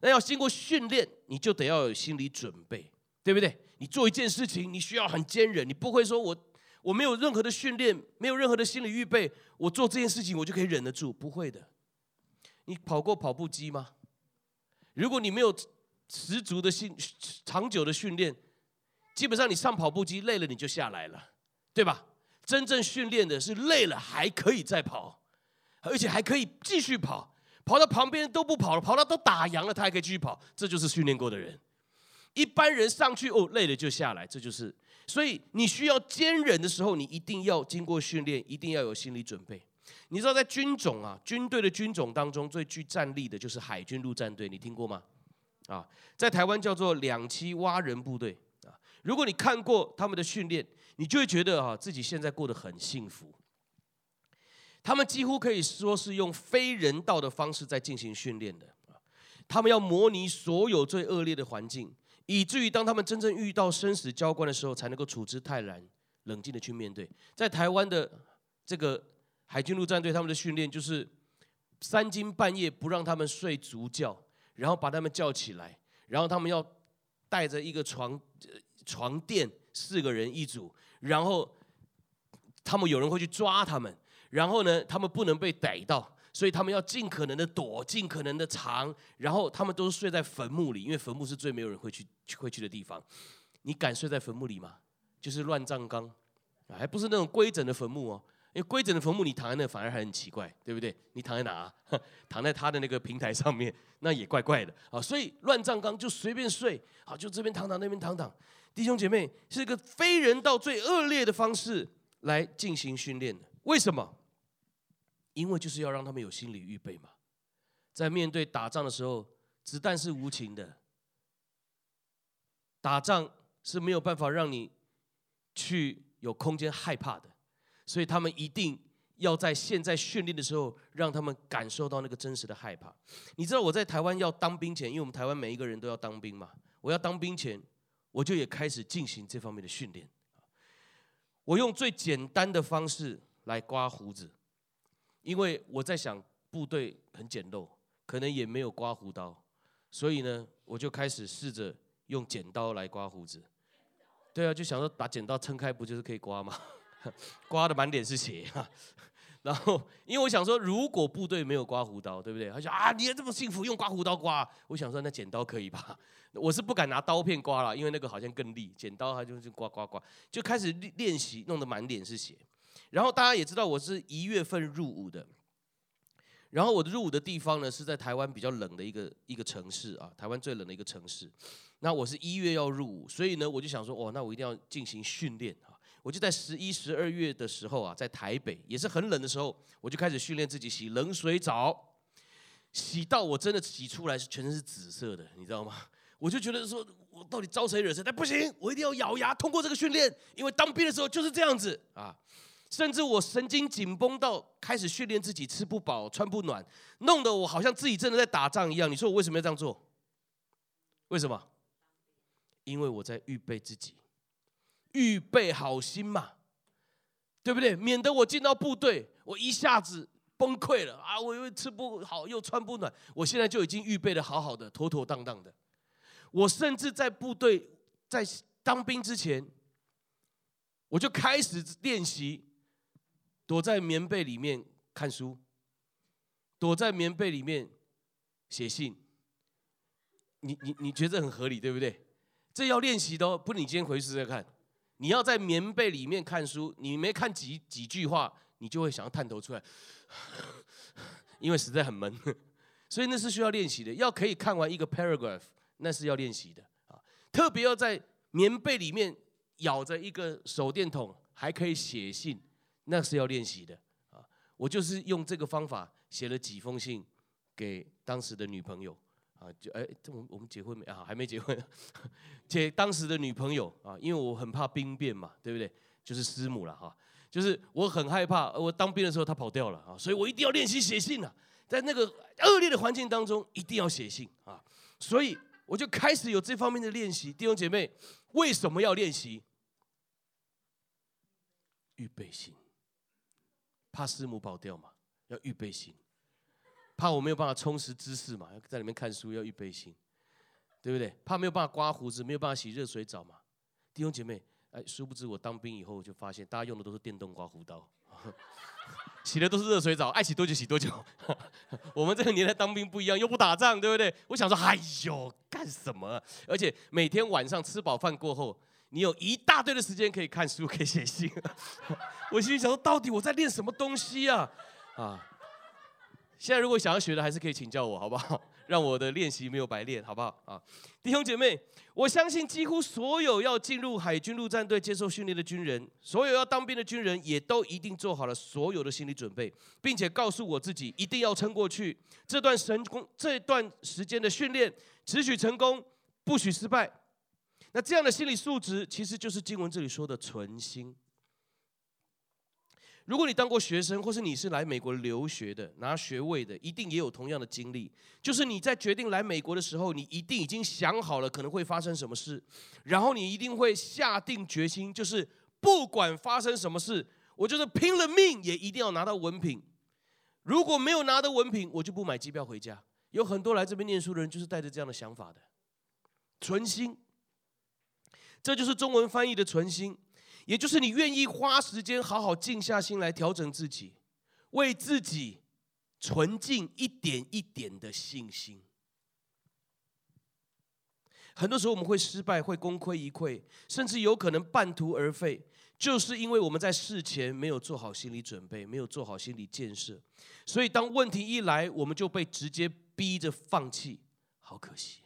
那要经过训练，你就得要有心理准备，对不对？你做一件事情，你需要很坚忍，你不会说我我没有任何的训练，没有任何的心理预备，我做这件事情我就可以忍得住，不会的。你跑过跑步机吗？如果你没有十足的训长久的训练，基本上你上跑步机累了你就下来了，对吧？真正训练的是累了还可以再跑。而且还可以继续跑，跑到旁边都不跑了，跑到都打烊了，他还可以继续跑，这就是训练过的人。一般人上去哦，累了就下来，这就是。所以你需要坚忍的时候，你一定要经过训练，一定要有心理准备。你知道在军种啊，军队的军种当中最具战力的就是海军陆战队，你听过吗？啊，在台湾叫做两栖蛙人部队啊。如果你看过他们的训练，你就会觉得啊，自己现在过得很幸福。他们几乎可以说是用非人道的方式在进行训练的，他们要模拟所有最恶劣的环境，以至于当他们真正遇到生死交关的时候，才能够处之泰然，冷静的去面对。在台湾的这个海军陆战队，他们的训练就是三更半夜不让他们睡足觉，然后把他们叫起来，然后他们要带着一个床床垫，四个人一组，然后他们有人会去抓他们。然后呢，他们不能被逮到，所以他们要尽可能的躲，尽可能的藏，然后他们都睡在坟墓里，因为坟墓是最没有人会去会去的地方。你敢睡在坟墓里吗？就是乱葬岗，还不是那种规整的坟墓哦。因为规整的坟墓，你躺在那反而还很奇怪，对不对？你躺在哪啊？躺在他的那个平台上面，那也怪怪的啊。所以乱葬岗就随便睡，好，就这边躺躺，那边躺躺。弟兄姐妹，是一个非人道、最恶劣的方式来进行训练的。为什么？因为就是要让他们有心理预备嘛，在面对打仗的时候，子弹是无情的，打仗是没有办法让你去有空间害怕的，所以他们一定要在现在训练的时候，让他们感受到那个真实的害怕。你知道我在台湾要当兵前，因为我们台湾每一个人都要当兵嘛，我要当兵前，我就也开始进行这方面的训练。我用最简单的方式来刮胡子。因为我在想，部队很简陋，可能也没有刮胡刀，所以呢，我就开始试着用剪刀来刮胡子。对啊，就想说把剪刀撑开，不就是可以刮吗？刮的满脸是血啊。然后，因为我想说，如果部队没有刮胡刀，对不对？他说啊，你也这么幸福，用刮胡刀刮。我想说，那剪刀可以吧？我是不敢拿刀片刮了，因为那个好像更利。剪刀它就是刮刮刮，就开始练习，弄得满脸是血。然后大家也知道我是一月份入伍的，然后我的入伍的地方呢是在台湾比较冷的一个一个城市啊，台湾最冷的一个城市。那我是一月要入伍，所以呢我就想说，哦，那我一定要进行训练啊。我就在十一、十二月的时候啊，在台北也是很冷的时候，我就开始训练自己洗冷水澡，洗到我真的洗出来是全身是紫色的，你知道吗？我就觉得说我到底招谁惹谁？但不行，我一定要咬牙通过这个训练，因为当兵的时候就是这样子啊。甚至我神经紧绷到开始训练自己吃不饱穿不暖，弄得我好像自己真的在打仗一样。你说我为什么要这样做？为什么？因为我在预备自己，预备好心嘛，对不对？免得我进到部队，我一下子崩溃了啊！我又吃不好又穿不暖，我现在就已经预备的好好的，妥妥当当的。我甚至在部队在当兵之前，我就开始练习。躲在棉被里面看书，躲在棉被里面写信。你你你觉得很合理，对不对？这要练习的哦，不，你今天回去试试看。你要在棉被里面看书，你没看几几句话，你就会想要探头出来，因为实在很闷。所以那是需要练习的。要可以看完一个 paragraph，那是要练习的啊。特别要在棉被里面咬着一个手电筒，还可以写信。那是要练习的啊！我就是用这个方法写了几封信给当时的女朋友啊，就哎，这我我们结婚没啊？还没结婚，给当时的女朋友啊，因为我很怕兵变嘛，对不对？就是师母了哈，就是我很害怕，我当兵的时候她跑掉了啊，所以我一定要练习写信啊，在那个恶劣的环境当中一定要写信啊，所以我就开始有这方面的练习。弟兄姐妹，为什么要练习？预备心。怕师母跑掉嘛，要预备心；怕我没有办法充实知识嘛，要在里面看书，要预备心，对不对？怕没有办法刮胡子，没有办法洗热水澡嘛。弟兄姐妹，哎，殊不知我当兵以后就发现，大家用的都是电动刮胡刀，洗的都是热水澡，爱洗多久洗多久。我们这个年代当兵不一样，又不打仗，对不对？我想说，哎呦，干什么？而且每天晚上吃饱饭过后。你有一大堆的时间可以看书，可以写信。我心里想说，到底我在练什么东西啊？啊！现在如果想要学的，还是可以请教我，好不好？让我的练习没有白练，好不好？啊，弟兄姐妹，我相信几乎所有要进入海军陆战队接受训练的军人，所有要当兵的军人，也都一定做好了所有的心理准备，并且告诉我自己，一定要撑过去这段神功这段时间的训练，只许成功，不许失败。那这样的心理素质，其实就是经文这里说的存心。如果你当过学生，或是你是来美国留学的、拿学位的，一定也有同样的经历。就是你在决定来美国的时候，你一定已经想好了可能会发生什么事，然后你一定会下定决心，就是不管发生什么事，我就是拼了命也一定要拿到文凭。如果没有拿到文凭，我就不买机票回家。有很多来这边念书的人，就是带着这样的想法的，存心。这就是中文翻译的存心，也就是你愿意花时间好好静下心来调整自己，为自己纯净一点一点的信心。很多时候我们会失败，会功亏一篑，甚至有可能半途而废，就是因为我们在事前没有做好心理准备，没有做好心理建设，所以当问题一来，我们就被直接逼着放弃，好可惜，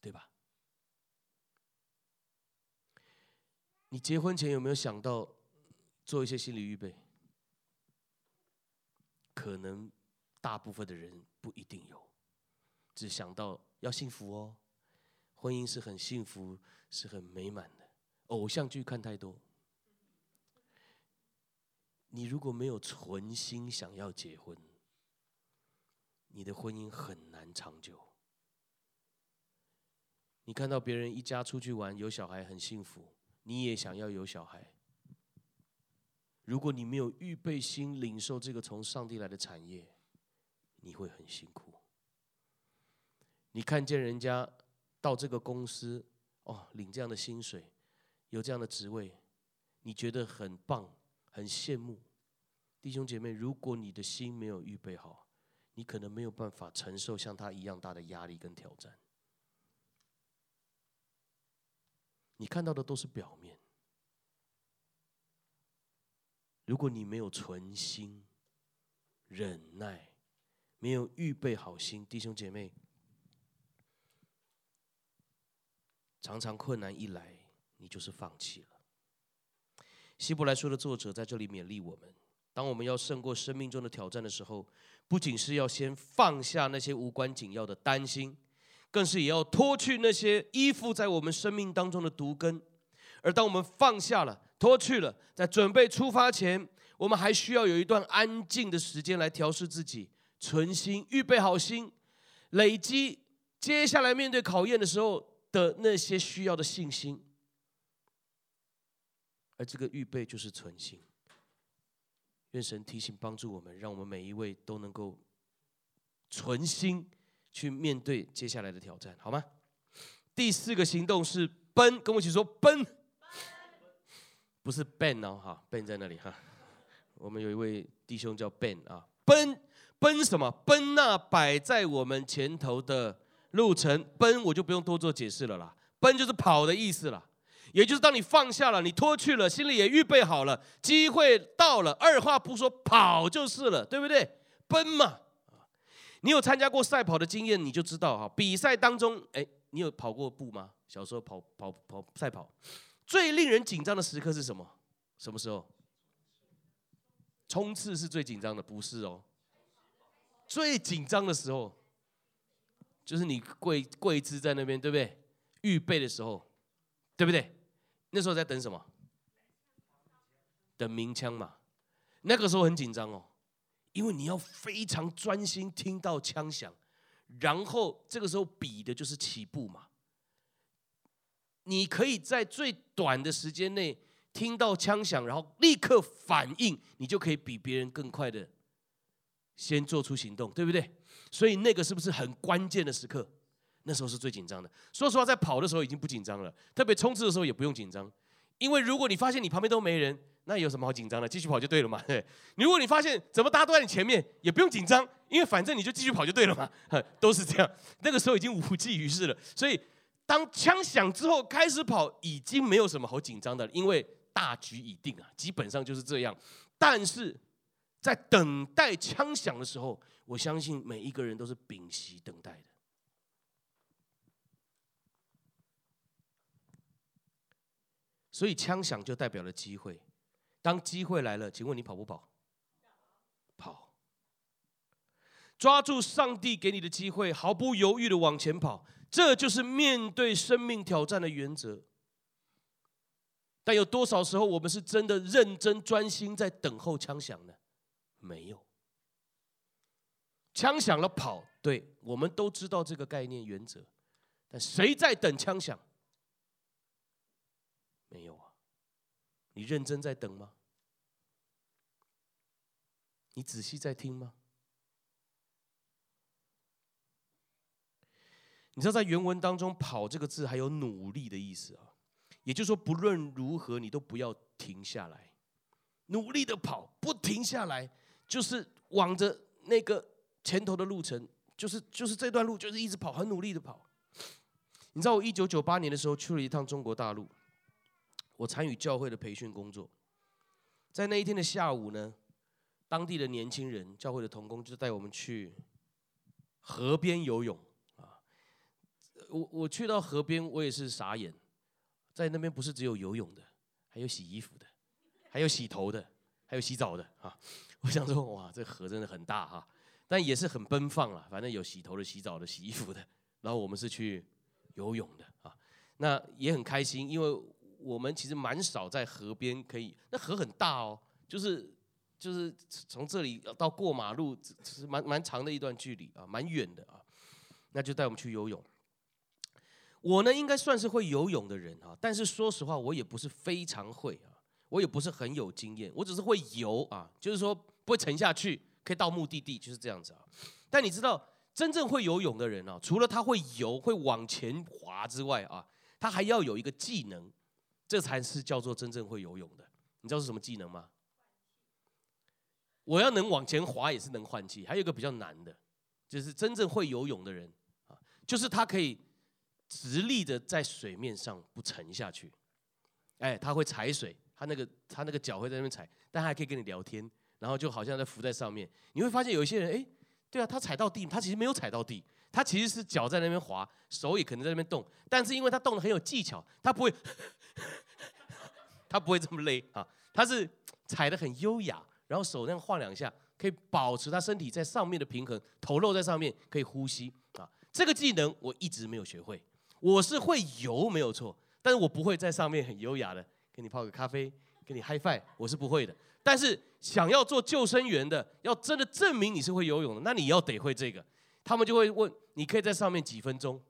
对吧？你结婚前有没有想到做一些心理预备？可能大部分的人不一定有，只想到要幸福哦。婚姻是很幸福，是很美满的。偶像剧看太多，你如果没有存心想要结婚，你的婚姻很难长久。你看到别人一家出去玩，有小孩很幸福，你也想要有小孩。如果你没有预备心领受这个从上帝来的产业，你会很辛苦。你看见人家。到这个公司哦，领这样的薪水，有这样的职位，你觉得很棒，很羡慕。弟兄姐妹，如果你的心没有预备好，你可能没有办法承受像他一样大的压力跟挑战。你看到的都是表面，如果你没有存心、忍耐，没有预备好心，弟兄姐妹。常常困难一来，你就是放弃了。希伯来书的作者在这里勉励我们：当我们要胜过生命中的挑战的时候，不仅是要先放下那些无关紧要的担心，更是也要脱去那些依附在我们生命当中的毒根。而当我们放下了、脱去了，在准备出发前，我们还需要有一段安静的时间来调试自己，存心预备好心，累积接下来面对考验的时候。的那些需要的信心，而这个预备就是存心。愿神提醒帮助我们，让我们每一位都能够存心去面对接下来的挑战，好吗？第四个行动是奔，跟我一起说奔，不是 Ben 哦，哈奔在那里哈。我们有一位弟兄叫 Ben 啊，奔奔什么？奔那摆在我们前头的。路程奔，我就不用多做解释了啦。奔就是跑的意思了，也就是当你放下了，你脱去了，心里也预备好了，机会到了，二话不说跑就是了，对不对？奔嘛，你有参加过赛跑的经验，你就知道哈。比赛当中，哎，你有跑过步吗？小时候跑跑跑赛跑，最令人紧张的时刻是什么？什么时候？冲刺是最紧张的，不是哦。最紧张的时候。就是你跪跪姿在那边，对不对？预备的时候，对不对？那时候在等什么？等鸣枪嘛。那个时候很紧张哦，因为你要非常专心听到枪响，然后这个时候比的就是起步嘛。你可以在最短的时间内听到枪响，然后立刻反应，你就可以比别人更快的先做出行动，对不对？所以那个是不是很关键的时刻？那时候是最紧张的。说实话，在跑的时候已经不紧张了，特别冲刺的时候也不用紧张，因为如果你发现你旁边都没人，那有什么好紧张的？继续跑就对了嘛。对，如果你发现怎么大家都在你前面，也不用紧张，因为反正你就继续跑就对了嘛。都是这样。那个时候已经无济于事了。所以当枪响之后开始跑，已经没有什么好紧张的了，因为大局已定啊，基本上就是这样。但是在等待枪响的时候，我相信每一个人都是屏息等待的，所以枪响就代表了机会。当机会来了，请问你跑不跑？跑。抓住上帝给你的机会，毫不犹豫的往前跑，这就是面对生命挑战的原则。但有多少时候，我们是真的认真专心在等候枪响呢？没有。枪响了，跑。对，我们都知道这个概念原则，但谁在等枪响？没有啊，你认真在等吗？你仔细在听吗？你知道在原文当中“跑”这个字还有努力的意思啊，也就是说，不论如何，你都不要停下来，努力的跑，不停下来，就是往着那个。前头的路程就是就是这段路，就是一直跑，很努力的跑。你知道我一九九八年的时候去了一趟中国大陆，我参与教会的培训工作，在那一天的下午呢，当地的年轻人、教会的童工就带我们去河边游泳啊。我我去到河边，我也是傻眼，在那边不是只有游泳的，还有洗衣服的，还有洗头的，还有洗澡的啊。我想说，哇，这河真的很大哈，但也是很奔放啊，反正有洗头的、洗澡的、洗衣服的。然后我们是去。游泳的啊，那也很开心，因为我们其实蛮少在河边可以，那河很大哦，就是就是从这里到过马路，是蛮蛮长的一段距离啊，蛮远的啊，那就带我们去游泳。我呢，应该算是会游泳的人啊，但是说实话，我也不是非常会啊，我也不是很有经验，我只是会游啊，就是说不会沉下去，可以到目的地，就是这样子啊。但你知道？真正会游泳的人啊，除了他会游、会往前滑之外啊，他还要有一个技能，这才是叫做真正会游泳的。你知道是什么技能吗？我要能往前滑，也是能换气。还有一个比较难的，就是真正会游泳的人啊，就是他可以直立的在水面上不沉下去。哎，他会踩水，他那个他那个脚会在那边踩，但他还可以跟你聊天，然后就好像在浮在上面。你会发现有一些人，哎。对啊，他踩到地，他其实没有踩到地，他其实是脚在那边滑，手也可能在那边动，但是因为他动的很有技巧，他不会，他不会这么累啊，他是踩得很优雅，然后手那样晃两下，可以保持他身体在上面的平衡，头露在上面可以呼吸啊。这个技能我一直没有学会，我是会游没有错，但是我不会在上面很优雅的给你泡个咖啡，给你嗨翻我是不会的。但是想要做救生员的，要真的证明你是会游泳的，那你要得会这个。他们就会问，你可以在上面几分钟，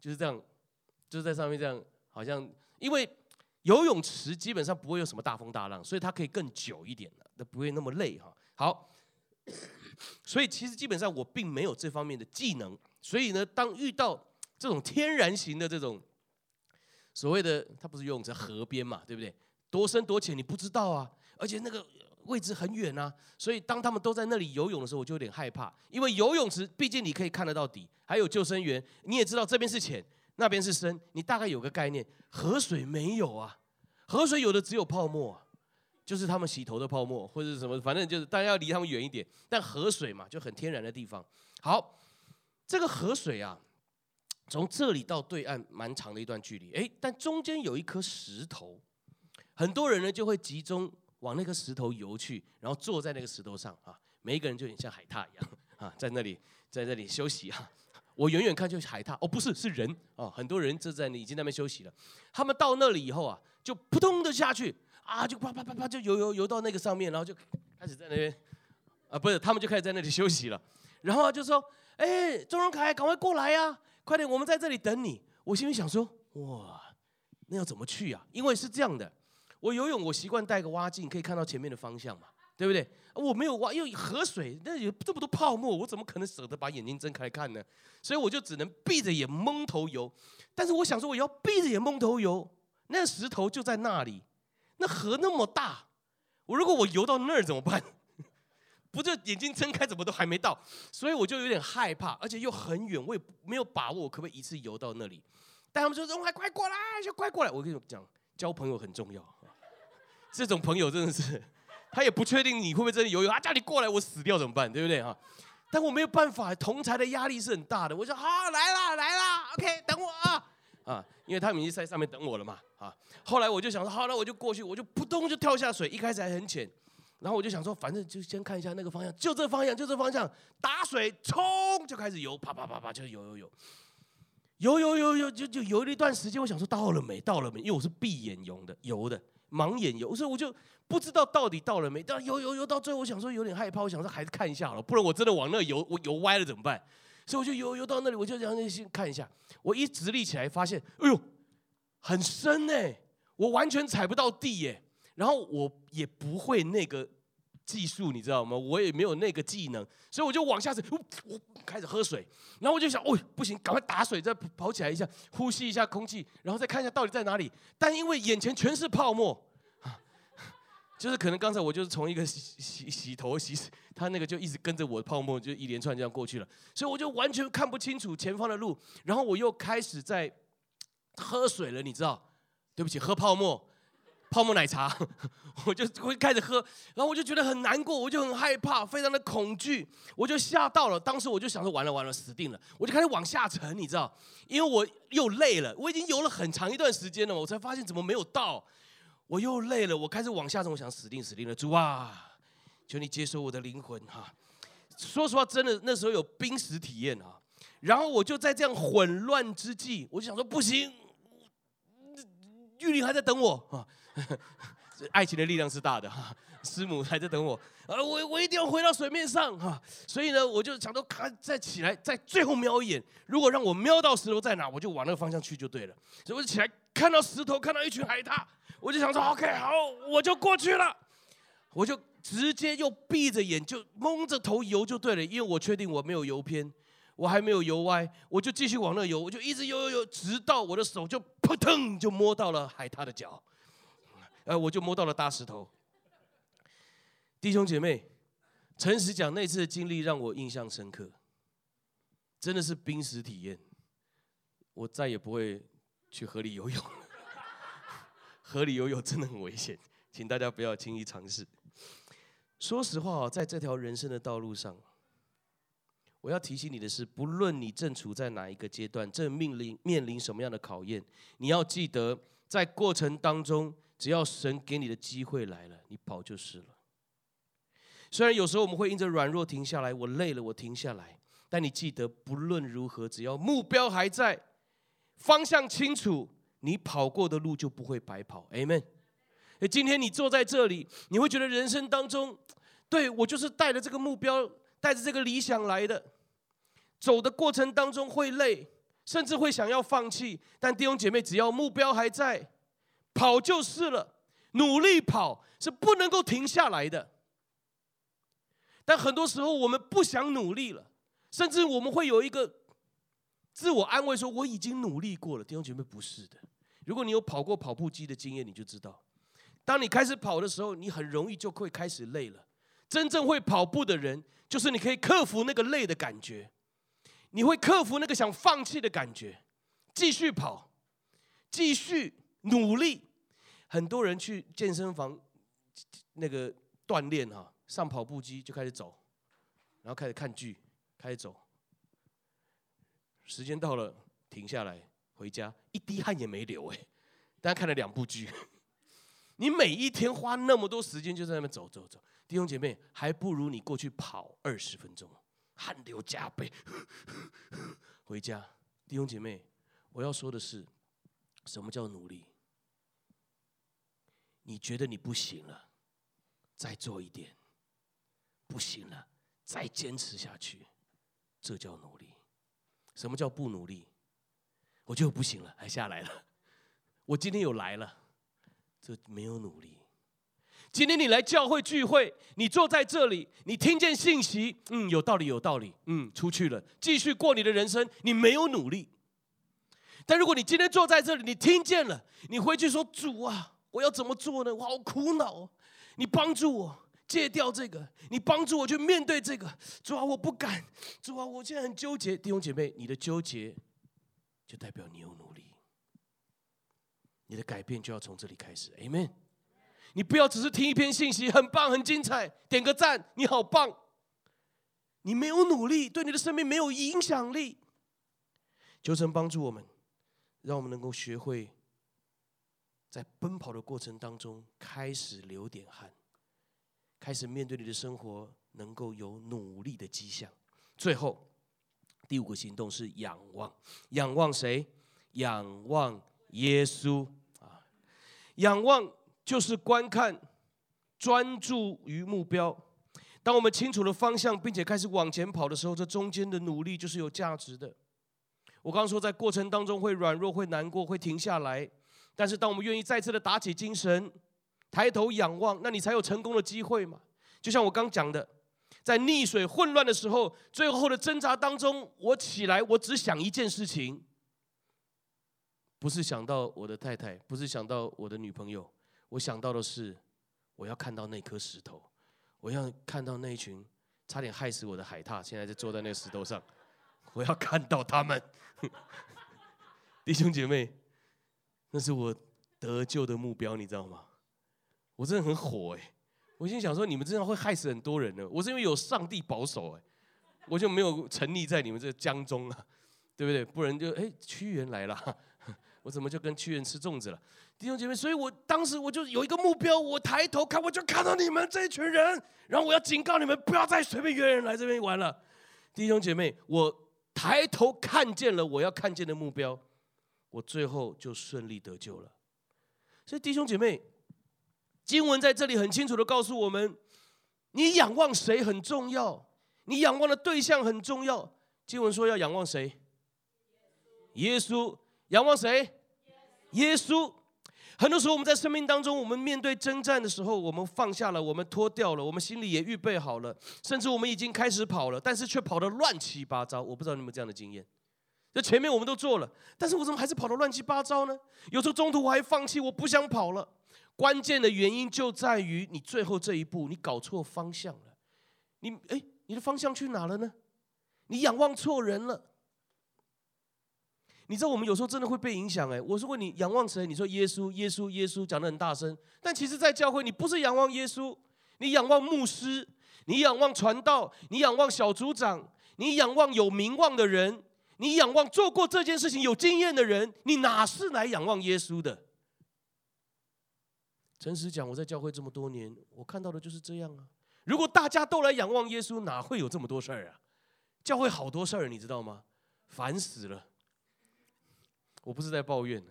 就是这样，就是在上面这样，好像因为游泳池基本上不会有什么大风大浪，所以它可以更久一点的，那不会那么累哈。好，所以其实基本上我并没有这方面的技能，所以呢，当遇到这种天然型的这种所谓的，它不是游泳池，河边嘛，对不对？多深多浅你不知道啊，而且那个位置很远啊，所以当他们都在那里游泳的时候，我就有点害怕，因为游泳池毕竟你可以看得到底，还有救生员，你也知道这边是浅，那边是深，你大概有个概念。河水没有啊，河水有的只有泡沫，就是他们洗头的泡沫或者什么，反正就是大家要离他们远一点。但河水嘛，就很天然的地方。好，这个河水啊，从这里到对岸蛮长的一段距离，诶，但中间有一颗石头。很多人呢就会集中往那个石头游去，然后坐在那个石头上啊，每一个人就有点像海獭一样啊，在那里在那里休息啊。我远远看就是海獭，哦，不是，是人啊。很多人就在已经在那边休息了。他们到那里以后啊，就扑通的下去啊，就啪啪啪啪就游游游到那个上面，然后就开始在那边啊，不是，他们就开始在那里休息了。然后就说：“哎，周荣凯，赶快过来呀，快点，我们在这里等你。”我心里想说：“哇，那要怎么去啊？因为是这样的。”我游泳，我习惯带个蛙镜，可以看到前面的方向嘛，对不对？我没有挖，因为河水那有这么多泡沫，我怎么可能舍得把眼睛睁开看呢？所以我就只能闭着眼蒙头游。但是我想说，我要闭着眼蒙头游，那石头就在那里，那河那么大，我如果我游到那儿怎么办？不就眼睛睁开，怎么都还没到？所以我就有点害怕，而且又很远，我也没有把握可不可以一次游到那里。但他们说：“荣海，快过来，就快过来！”我跟你讲，交朋友很重要。这种朋友真的是，他也不确定你会不会真的游泳，他叫你过来，我死掉怎么办？对不对啊？但我没有办法，同侪的压力是很大的。我说好，来啦来啦，OK，等我啊啊，因为他们已经在上面等我了嘛啊。后来我就想说，好了，我就过去，我就扑通就跳下水。一开始还很浅，然后我就想说，反正就先看一下那个方向，就这方向，就这方向，打水冲就开始游，啪啪啪啪就游游游，游游游游就就游了一段时间。我想说到了没？到了没？因为我是闭眼游的，游的。盲眼游，所以我就不知道到底到了没。但游游游到最后，我想说有点害怕，我想说还是看一下好了，不然我真的往那游，我游歪了怎么办？所以我就游游到那里，我就想先看一下。我一直立起来，发现哎呦，很深哎，我完全踩不到地耶。然后我也不会那个技术，你知道吗？我也没有那个技能，所以我就往下走，我开始喝水。然后我就想，哦，不行，赶快打水，再跑起来一下，呼吸一下空气，然后再看一下到底在哪里。但因为眼前全是泡沫。就是可能刚才我就是从一个洗 洗洗头洗，他那个就一直跟着我的泡沫，就一连串这样过去了，所以我就完全看不清楚前方的路，然后我又开始在喝水了，你知道？对不起，喝泡沫，泡沫奶茶，我就会开始喝，然后我就觉得很难过，我就很害怕，非常的恐惧，我就吓到了。当时我就想说，完了完了，死定了，我就开始往下沉，你知道？因为我又累了，我已经游了很长一段时间了，我才发现怎么没有到。我又累了，我开始往下走，我想死定死定了，主啊，求你接收我的灵魂哈。说实话，真的那时候有濒死体验啊。然后我就在这样混乱之际，我就想说不行，玉玲还在等我啊。爱情的力量是大的哈，师母还在等我啊，我我一定要回到水面上哈。所以呢，我就想说，看再起来，再最后瞄一眼，如果让我瞄到石头在哪，我就往那个方向去就对了。所以我就起来，看到石头，看到一群海獭。我就想说，OK，好，我就过去了，我就直接又闭着眼，就蒙着头游就对了，因为我确定我没有游偏，我还没有游歪，我就继续往那游，我就一直游游游，直到我的手就扑腾就摸到了海獭的脚，呃，我就摸到了大石头。弟兄姐妹，诚实讲，那次的经历让我印象深刻，真的是濒死体验，我再也不会去河里游泳。河里游泳真的很危险，请大家不要轻易尝试。说实话啊，在这条人生的道路上，我要提醒你的是，不论你正处在哪一个阶段，正面临面临什么样的考验，你要记得，在过程当中，只要神给你的机会来了，你跑就是了。虽然有时候我们会因着软弱停下来，我累了，我停下来，但你记得，不论如何，只要目标还在，方向清楚。你跑过的路就不会白跑，Amen。今天你坐在这里，你会觉得人生当中，对，我就是带着这个目标，带着这个理想来的，走的过程当中会累，甚至会想要放弃。但弟兄姐妹，只要目标还在，跑就是了，努力跑是不能够停下来的。但很多时候我们不想努力了，甚至我们会有一个自我安慰说，我已经努力过了。弟兄姐妹，不是的。如果你有跑过跑步机的经验，你就知道，当你开始跑的时候，你很容易就会开始累了。真正会跑步的人，就是你可以克服那个累的感觉，你会克服那个想放弃的感觉，继续跑，继续努力。很多人去健身房那个锻炼哈，上跑步机就开始走，然后开始看剧，开始走，时间到了停下来。回家一滴汗也没流哎，大家看了两部剧。你每一天花那么多时间就在那边走走走，弟兄姐妹，还不如你过去跑二十分钟，汗流浃背。回家，弟兄姐妹，我要说的是，什么叫努力？你觉得你不行了，再做一点；不行了，再坚持下去，这叫努力。什么叫不努力？我就不行了，还下来了。我今天有来了，这没有努力。今天你来教会聚会，你坐在这里，你听见信息，嗯，有道理，有道理，嗯，出去了，继续过你的人生，你没有努力。但如果你今天坐在这里，你听见了，你回去说：“主啊，我要怎么做呢？我好苦恼。你帮助我戒掉这个，你帮助我去面对这个。主啊，我不敢。主啊，我现在很纠结。弟兄姐妹，你的纠结。”就代表你有努力，你的改变就要从这里开始，Amen。你不要只是听一篇信息，很棒，很精彩，点个赞，你好棒。你没有努力，对你的生命没有影响力。求神帮助我们，让我们能够学会在奔跑的过程当中开始流点汗，开始面对你的生活能够有努力的迹象。最后。第五个行动是仰望，仰望谁？仰望耶稣啊！仰望就是观看，专注于目标。当我们清楚了方向，并且开始往前跑的时候，这中间的努力就是有价值的。我刚刚说，在过程当中会软弱、会难过、会停下来，但是当我们愿意再次的打起精神，抬头仰望，那你才有成功的机会嘛。就像我刚讲的。在溺水混乱的时候，最后的挣扎当中，我起来，我只想一件事情，不是想到我的太太，不是想到我的女朋友，我想到的是，我要看到那颗石头，我要看到那群差点害死我的海獭，现在在坐在那个石头上，我要看到他们。弟兄姐妹，那是我得救的目标，你知道吗？我真的很火哎！我心想说，你们这样会害死很多人呢。我是因为有上帝保守哎，我就没有沉溺在你们这江中啊，对不对？不然就哎，屈原来了，我怎么就跟屈原吃粽子了？弟兄姐妹，所以我当时我就有一个目标，我抬头看，我就看到你们这一群人，然后我要警告你们，不要再随便约人来这边玩了。弟兄姐妹，我抬头看见了我要看见的目标，我最后就顺利得救了。所以弟兄姐妹，经文在这里很清楚的告诉我们，你仰望谁很重要，你仰望的对象很重要。经文说要仰望谁？耶稣。仰望谁？耶稣。很多时候，我们在生命当中，我们面对征战的时候，我们放下了，我们脱掉了，我们心里也预备好了，甚至我们已经开始跑了，但是却跑得乱七八糟。我不知道你们这样的经验。这前面我们都做了，但是我怎么还是跑得乱七八糟呢？有时候中途我还放弃，我不想跑了。关键的原因就在于你最后这一步，你搞错方向了。你哎，你的方向去哪了呢？你仰望错人了。你知道我们有时候真的会被影响哎！我是问你仰望谁？你说耶稣，耶稣，耶稣，讲得很大声。但其实，在教会，你不是仰望耶稣，你仰望牧师，你仰望传道，你仰望小组长，你仰望有名望的人，你仰望做过这件事情有经验的人，你哪是来仰望耶稣的？诚实讲，我在教会这么多年，我看到的就是这样啊。如果大家都来仰望耶稣，哪会有这么多事儿啊？教会好多事儿，你知道吗？烦死了。我不是在抱怨，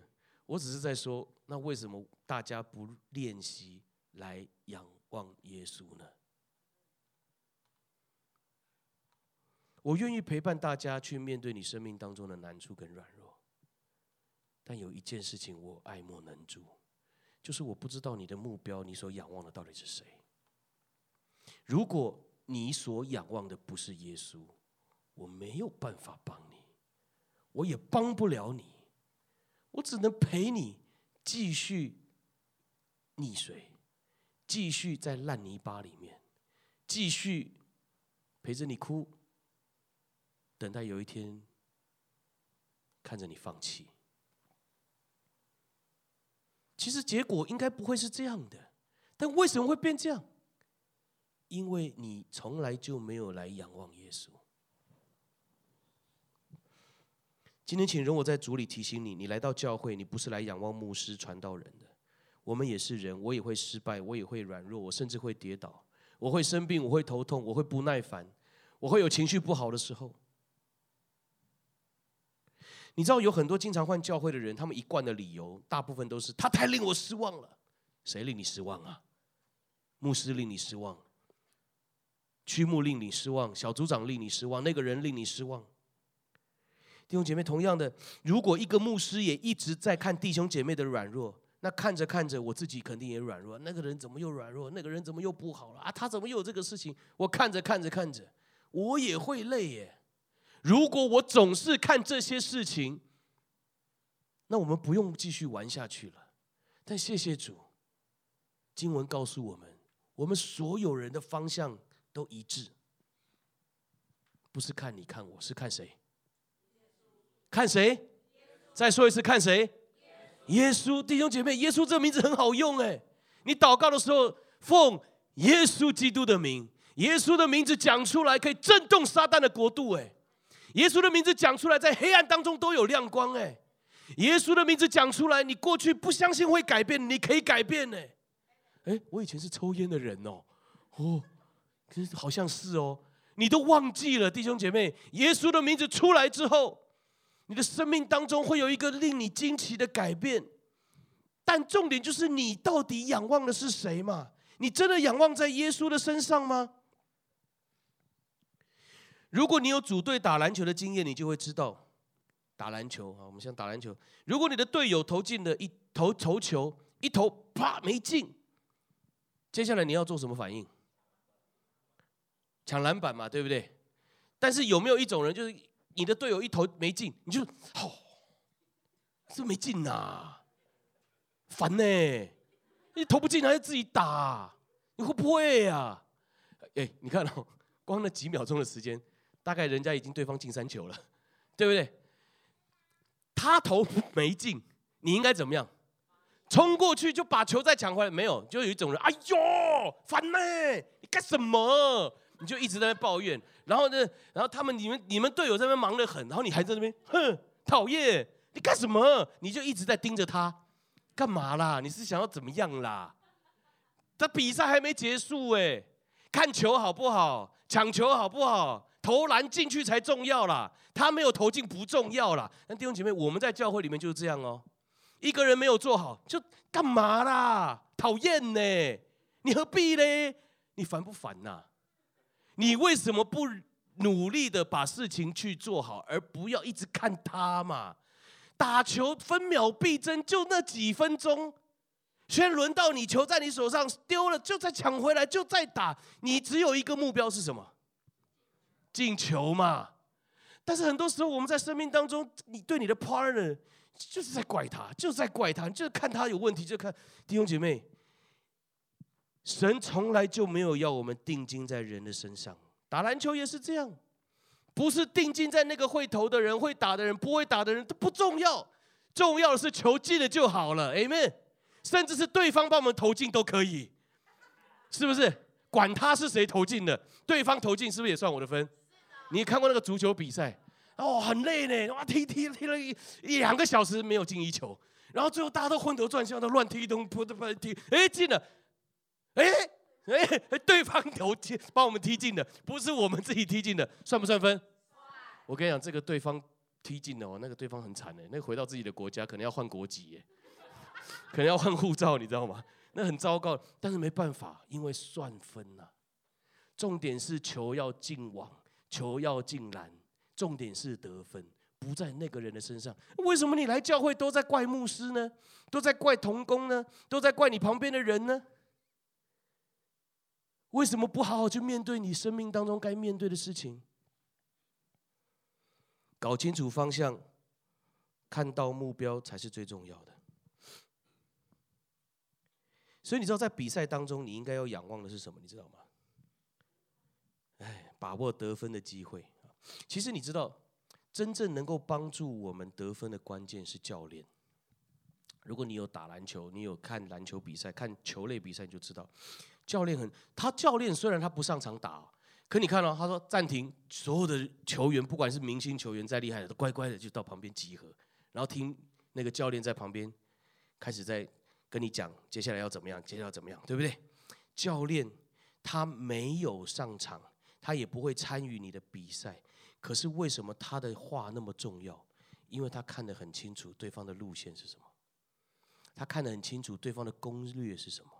我只是在说，那为什么大家不练习来仰望耶稣呢？我愿意陪伴大家去面对你生命当中的难处跟软弱，但有一件事情我爱莫能助，就是我不知道你的目标，你所仰望的到底是谁。如果你所仰望的不是耶稣，我没有办法帮你，我也帮不了你。我只能陪你继续溺水，继续在烂泥巴里面，继续陪着你哭，等待有一天看着你放弃。其实结果应该不会是这样的，但为什么会变这样？因为你从来就没有来仰望耶稣。今天，请容我在主里提醒你：你来到教会，你不是来仰望牧师、传道人的。我们也是人，我也会失败，我也会软弱，我甚至会跌倒，我会生病，我会头痛，我会不耐烦，我会有情绪不好的时候。你知道，有很多经常换教会的人，他们一贯的理由，大部分都是他太令我失望了。谁令你失望啊？牧师令你失望，区牧令你失望，小组长令你失望，那个人令你失望。弟兄姐妹，同样的，如果一个牧师也一直在看弟兄姐妹的软弱，那看着看着，我自己肯定也软弱。那个人怎么又软弱？那个人怎么又不好了啊？他怎么又有这个事情？我看着看着看着，我也会累耶。如果我总是看这些事情，那我们不用继续玩下去了。但谢谢主，经文告诉我们，我们所有人的方向都一致，不是看你看我，是看谁？看谁？再说一次，看谁？耶稣，弟兄姐妹，耶稣这个名字很好用哎。你祷告的时候，奉耶稣基督的名，耶稣的名字讲出来，可以震动撒旦的国度哎。耶稣的名字讲出来，在黑暗当中都有亮光哎。耶稣的名字讲出来，你过去不相信会改变，你可以改变哎。哎，我以前是抽烟的人哦，哦，可是好像是哦，你都忘记了，弟兄姐妹，耶稣的名字出来之后。你的生命当中会有一个令你惊奇的改变，但重点就是你到底仰望的是谁嘛？你真的仰望在耶稣的身上吗？如果你有组队打篮球的经验，你就会知道，打篮球啊，我们先打篮球。如果你的队友投进了一投投球，一投啪没进，接下来你要做什么反应？抢篮板嘛，对不对？但是有没有一种人就是？你的队友一投没进，你就哦，这没进呐，烦呢！你投不进还要自己打，你会不会呀？哎，你看哦，光那几秒钟的时间，大概人家已经对方进三球了，对不对？他投没进，你应该怎么样？冲过去就把球再抢回来？没有，就有一种人，哎呦，烦呢！你干什么？你就一直在那抱怨，然后呢，然后他们你们你们队友在那边忙得很，然后你还在那边，哼，讨厌，你干什么？你就一直在盯着他，干嘛啦？你是想要怎么样啦？这比赛还没结束哎，看球好不好？抢球好不好？投篮进去才重要啦，他没有投进不重要啦。那弟兄姐妹，我们在教会里面就是这样哦，一个人没有做好，就干嘛啦？讨厌呢？你何必呢？你烦不烦呐？你为什么不努力的把事情去做好，而不要一直看他嘛？打球分秒必争，就那几分钟，先轮到你，球在你手上丢了，就再抢回来，就再打。你只有一个目标是什么？进球嘛。但是很多时候我们在生命当中，你对你的 partner 就是在怪他，就是在怪他，就是看他有问题，就看弟兄姐妹。神从来就没有要我们定睛在人的身上，打篮球也是这样，不是定睛在那个会投的人、会打的人、不会打的人都不重要，重要的是球进了就好了，Amen。甚至是对方帮我们投进都可以，是不是？管他是谁投进的，对方投进是不是也算我的分？你看过那个足球比赛？哦，很累呢，哇，踢踢踢了一两个小时没有进一球，然后最后大家都昏头转向，都乱踢东扑的扑踢，哎，进了。哎哎，对方投进，帮我们踢进的，不是我们自己踢进的，算不算分？我跟你讲，这个对方踢进的哦，那个对方很惨的，那回到自己的国家可能要换国籍耶，可能要换护照，你知道吗？那很糟糕，但是没办法，因为算分呐。重点是球要进网，球要进篮，重点是得分，不在那个人的身上。为什么你来教会都在怪牧师呢？都在怪同工呢？都在怪你旁边的人呢？为什么不好好去面对你生命当中该面对的事情？搞清楚方向，看到目标才是最重要的。所以你知道，在比赛当中，你应该要仰望的是什么？你知道吗？哎，把握得分的机会。其实你知道，真正能够帮助我们得分的关键是教练。如果你有打篮球，你有看篮球比赛，看球类比赛，你就知道。教练很，他教练虽然他不上场打，可你看到、哦、他说暂停，所有的球员不管是明星球员再厉害的，都乖乖的就到旁边集合，然后听那个教练在旁边开始在跟你讲接下来要怎么样，接下来要怎么样，对不对？教练他没有上场，他也不会参与你的比赛，可是为什么他的话那么重要？因为他看得很清楚对方的路线是什么，他看得很清楚对方的攻略是什么。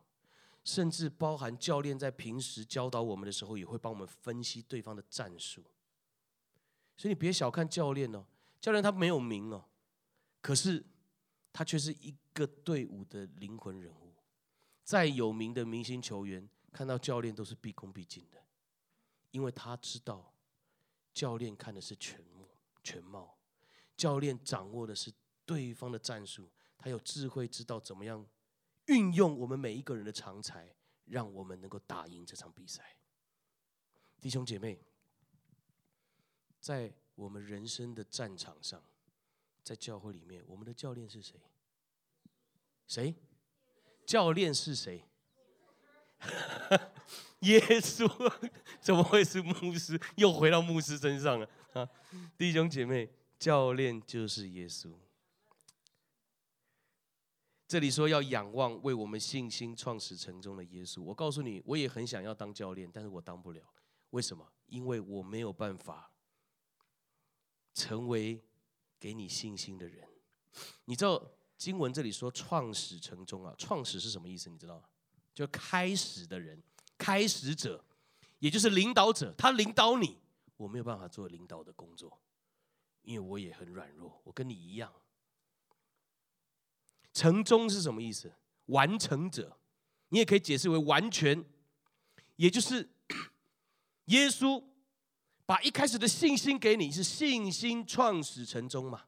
甚至包含教练在平时教导我们的时候，也会帮我们分析对方的战术。所以你别小看教练哦，教练他没有名哦，可是他却是一个队伍的灵魂人物。再有名的明星球员，看到教练都是毕恭毕敬的，因为他知道教练看的是全貌，全貌。教练掌握的是对方的战术，他有智慧，知道怎么样。运用我们每一个人的长才，让我们能够打赢这场比赛。弟兄姐妹，在我们人生的战场上，在教会里面，我们的教练是谁？谁？教练是谁？耶稣？怎么会是牧师？又回到牧师身上了 啊！弟兄姐妹，教练就是耶稣。这里说要仰望为我们信心创始成终的耶稣。我告诉你，我也很想要当教练，但是我当不了。为什么？因为我没有办法成为给你信心的人。你知道经文这里说创始成终啊？创始是什么意思？你知道吗？就开始的人，开始者，也就是领导者，他领导你，我没有办法做领导的工作，因为我也很软弱，我跟你一样。成终是什么意思？完成者，你也可以解释为完全，也就是 耶稣把一开始的信心给你，是信心创始成终嘛？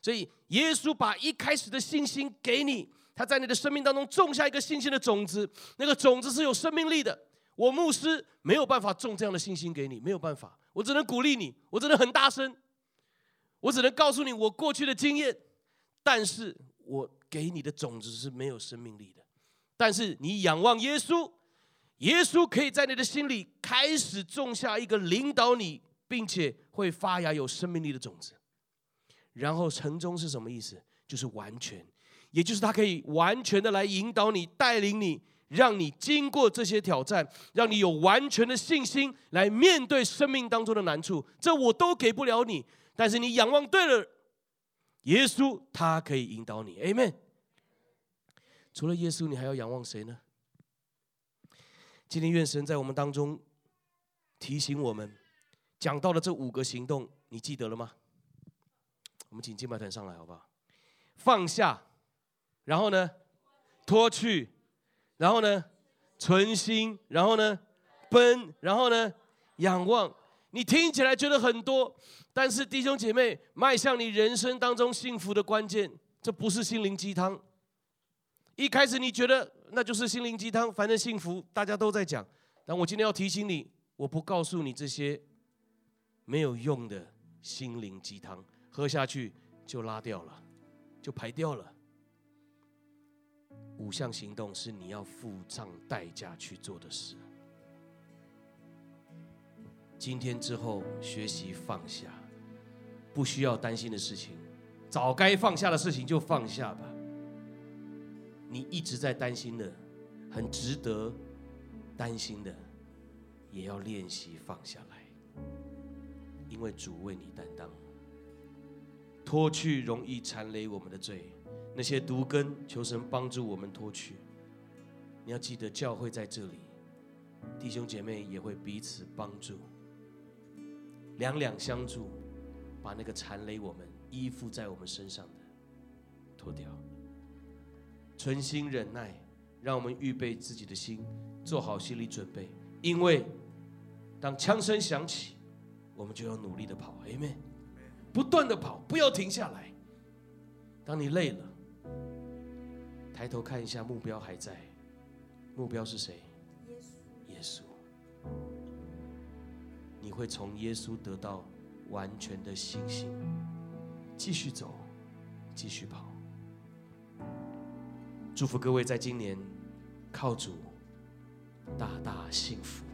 所以耶稣把一开始的信心给你，他在你的生命当中种下一个信心的种子，那个种子是有生命力的。我牧师没有办法种这样的信心给你，没有办法，我只能鼓励你，我只能很大声，我只能告诉你我过去的经验，但是我给你的种子是没有生命力的。但是你仰望耶稣，耶稣可以在你的心里开始种下一个领导你，并且会发芽有生命力的种子。然后成中是什么意思？就是完全，也就是他可以完全的来引导你、带领你。让你经过这些挑战，让你有完全的信心来面对生命当中的难处，这我都给不了你。但是你仰望对了，耶稣他可以引导你。Amen。除了耶稣，你还要仰望谁呢？今天愿神在我们当中提醒我们，讲到了这五个行动，你记得了吗？我们请敬拜团上来好不好？放下，然后呢，脱去。然后呢，存心，然后呢，奔，然后呢，仰望。你听起来觉得很多，但是弟兄姐妹，迈向你人生当中幸福的关键，这不是心灵鸡汤。一开始你觉得那就是心灵鸡汤，反正幸福大家都在讲。但我今天要提醒你，我不告诉你这些没有用的心灵鸡汤，喝下去就拉掉了，就排掉了。五项行动是你要付上代价去做的事。今天之后学习放下，不需要担心的事情，早该放下的事情就放下吧。你一直在担心的，很值得担心的，也要练习放下来，因为主为你担当，脱去容易缠累我们的罪。那些毒根，求神帮助我们脱去。你要记得，教会在这里，弟兄姐妹也会彼此帮助，两两相助，把那个缠累我们、依附在我们身上的脱掉。存心忍耐，让我们预备自己的心，做好心理准备，因为当枪声响起，我们就要努力的跑，Amen，不断的跑，不要停下来。当你累了。抬头看一下，目标还在。目标是谁？耶稣。你会从耶稣得到完全的信心，继续走，继续跑。祝福各位在今年靠主大大幸福。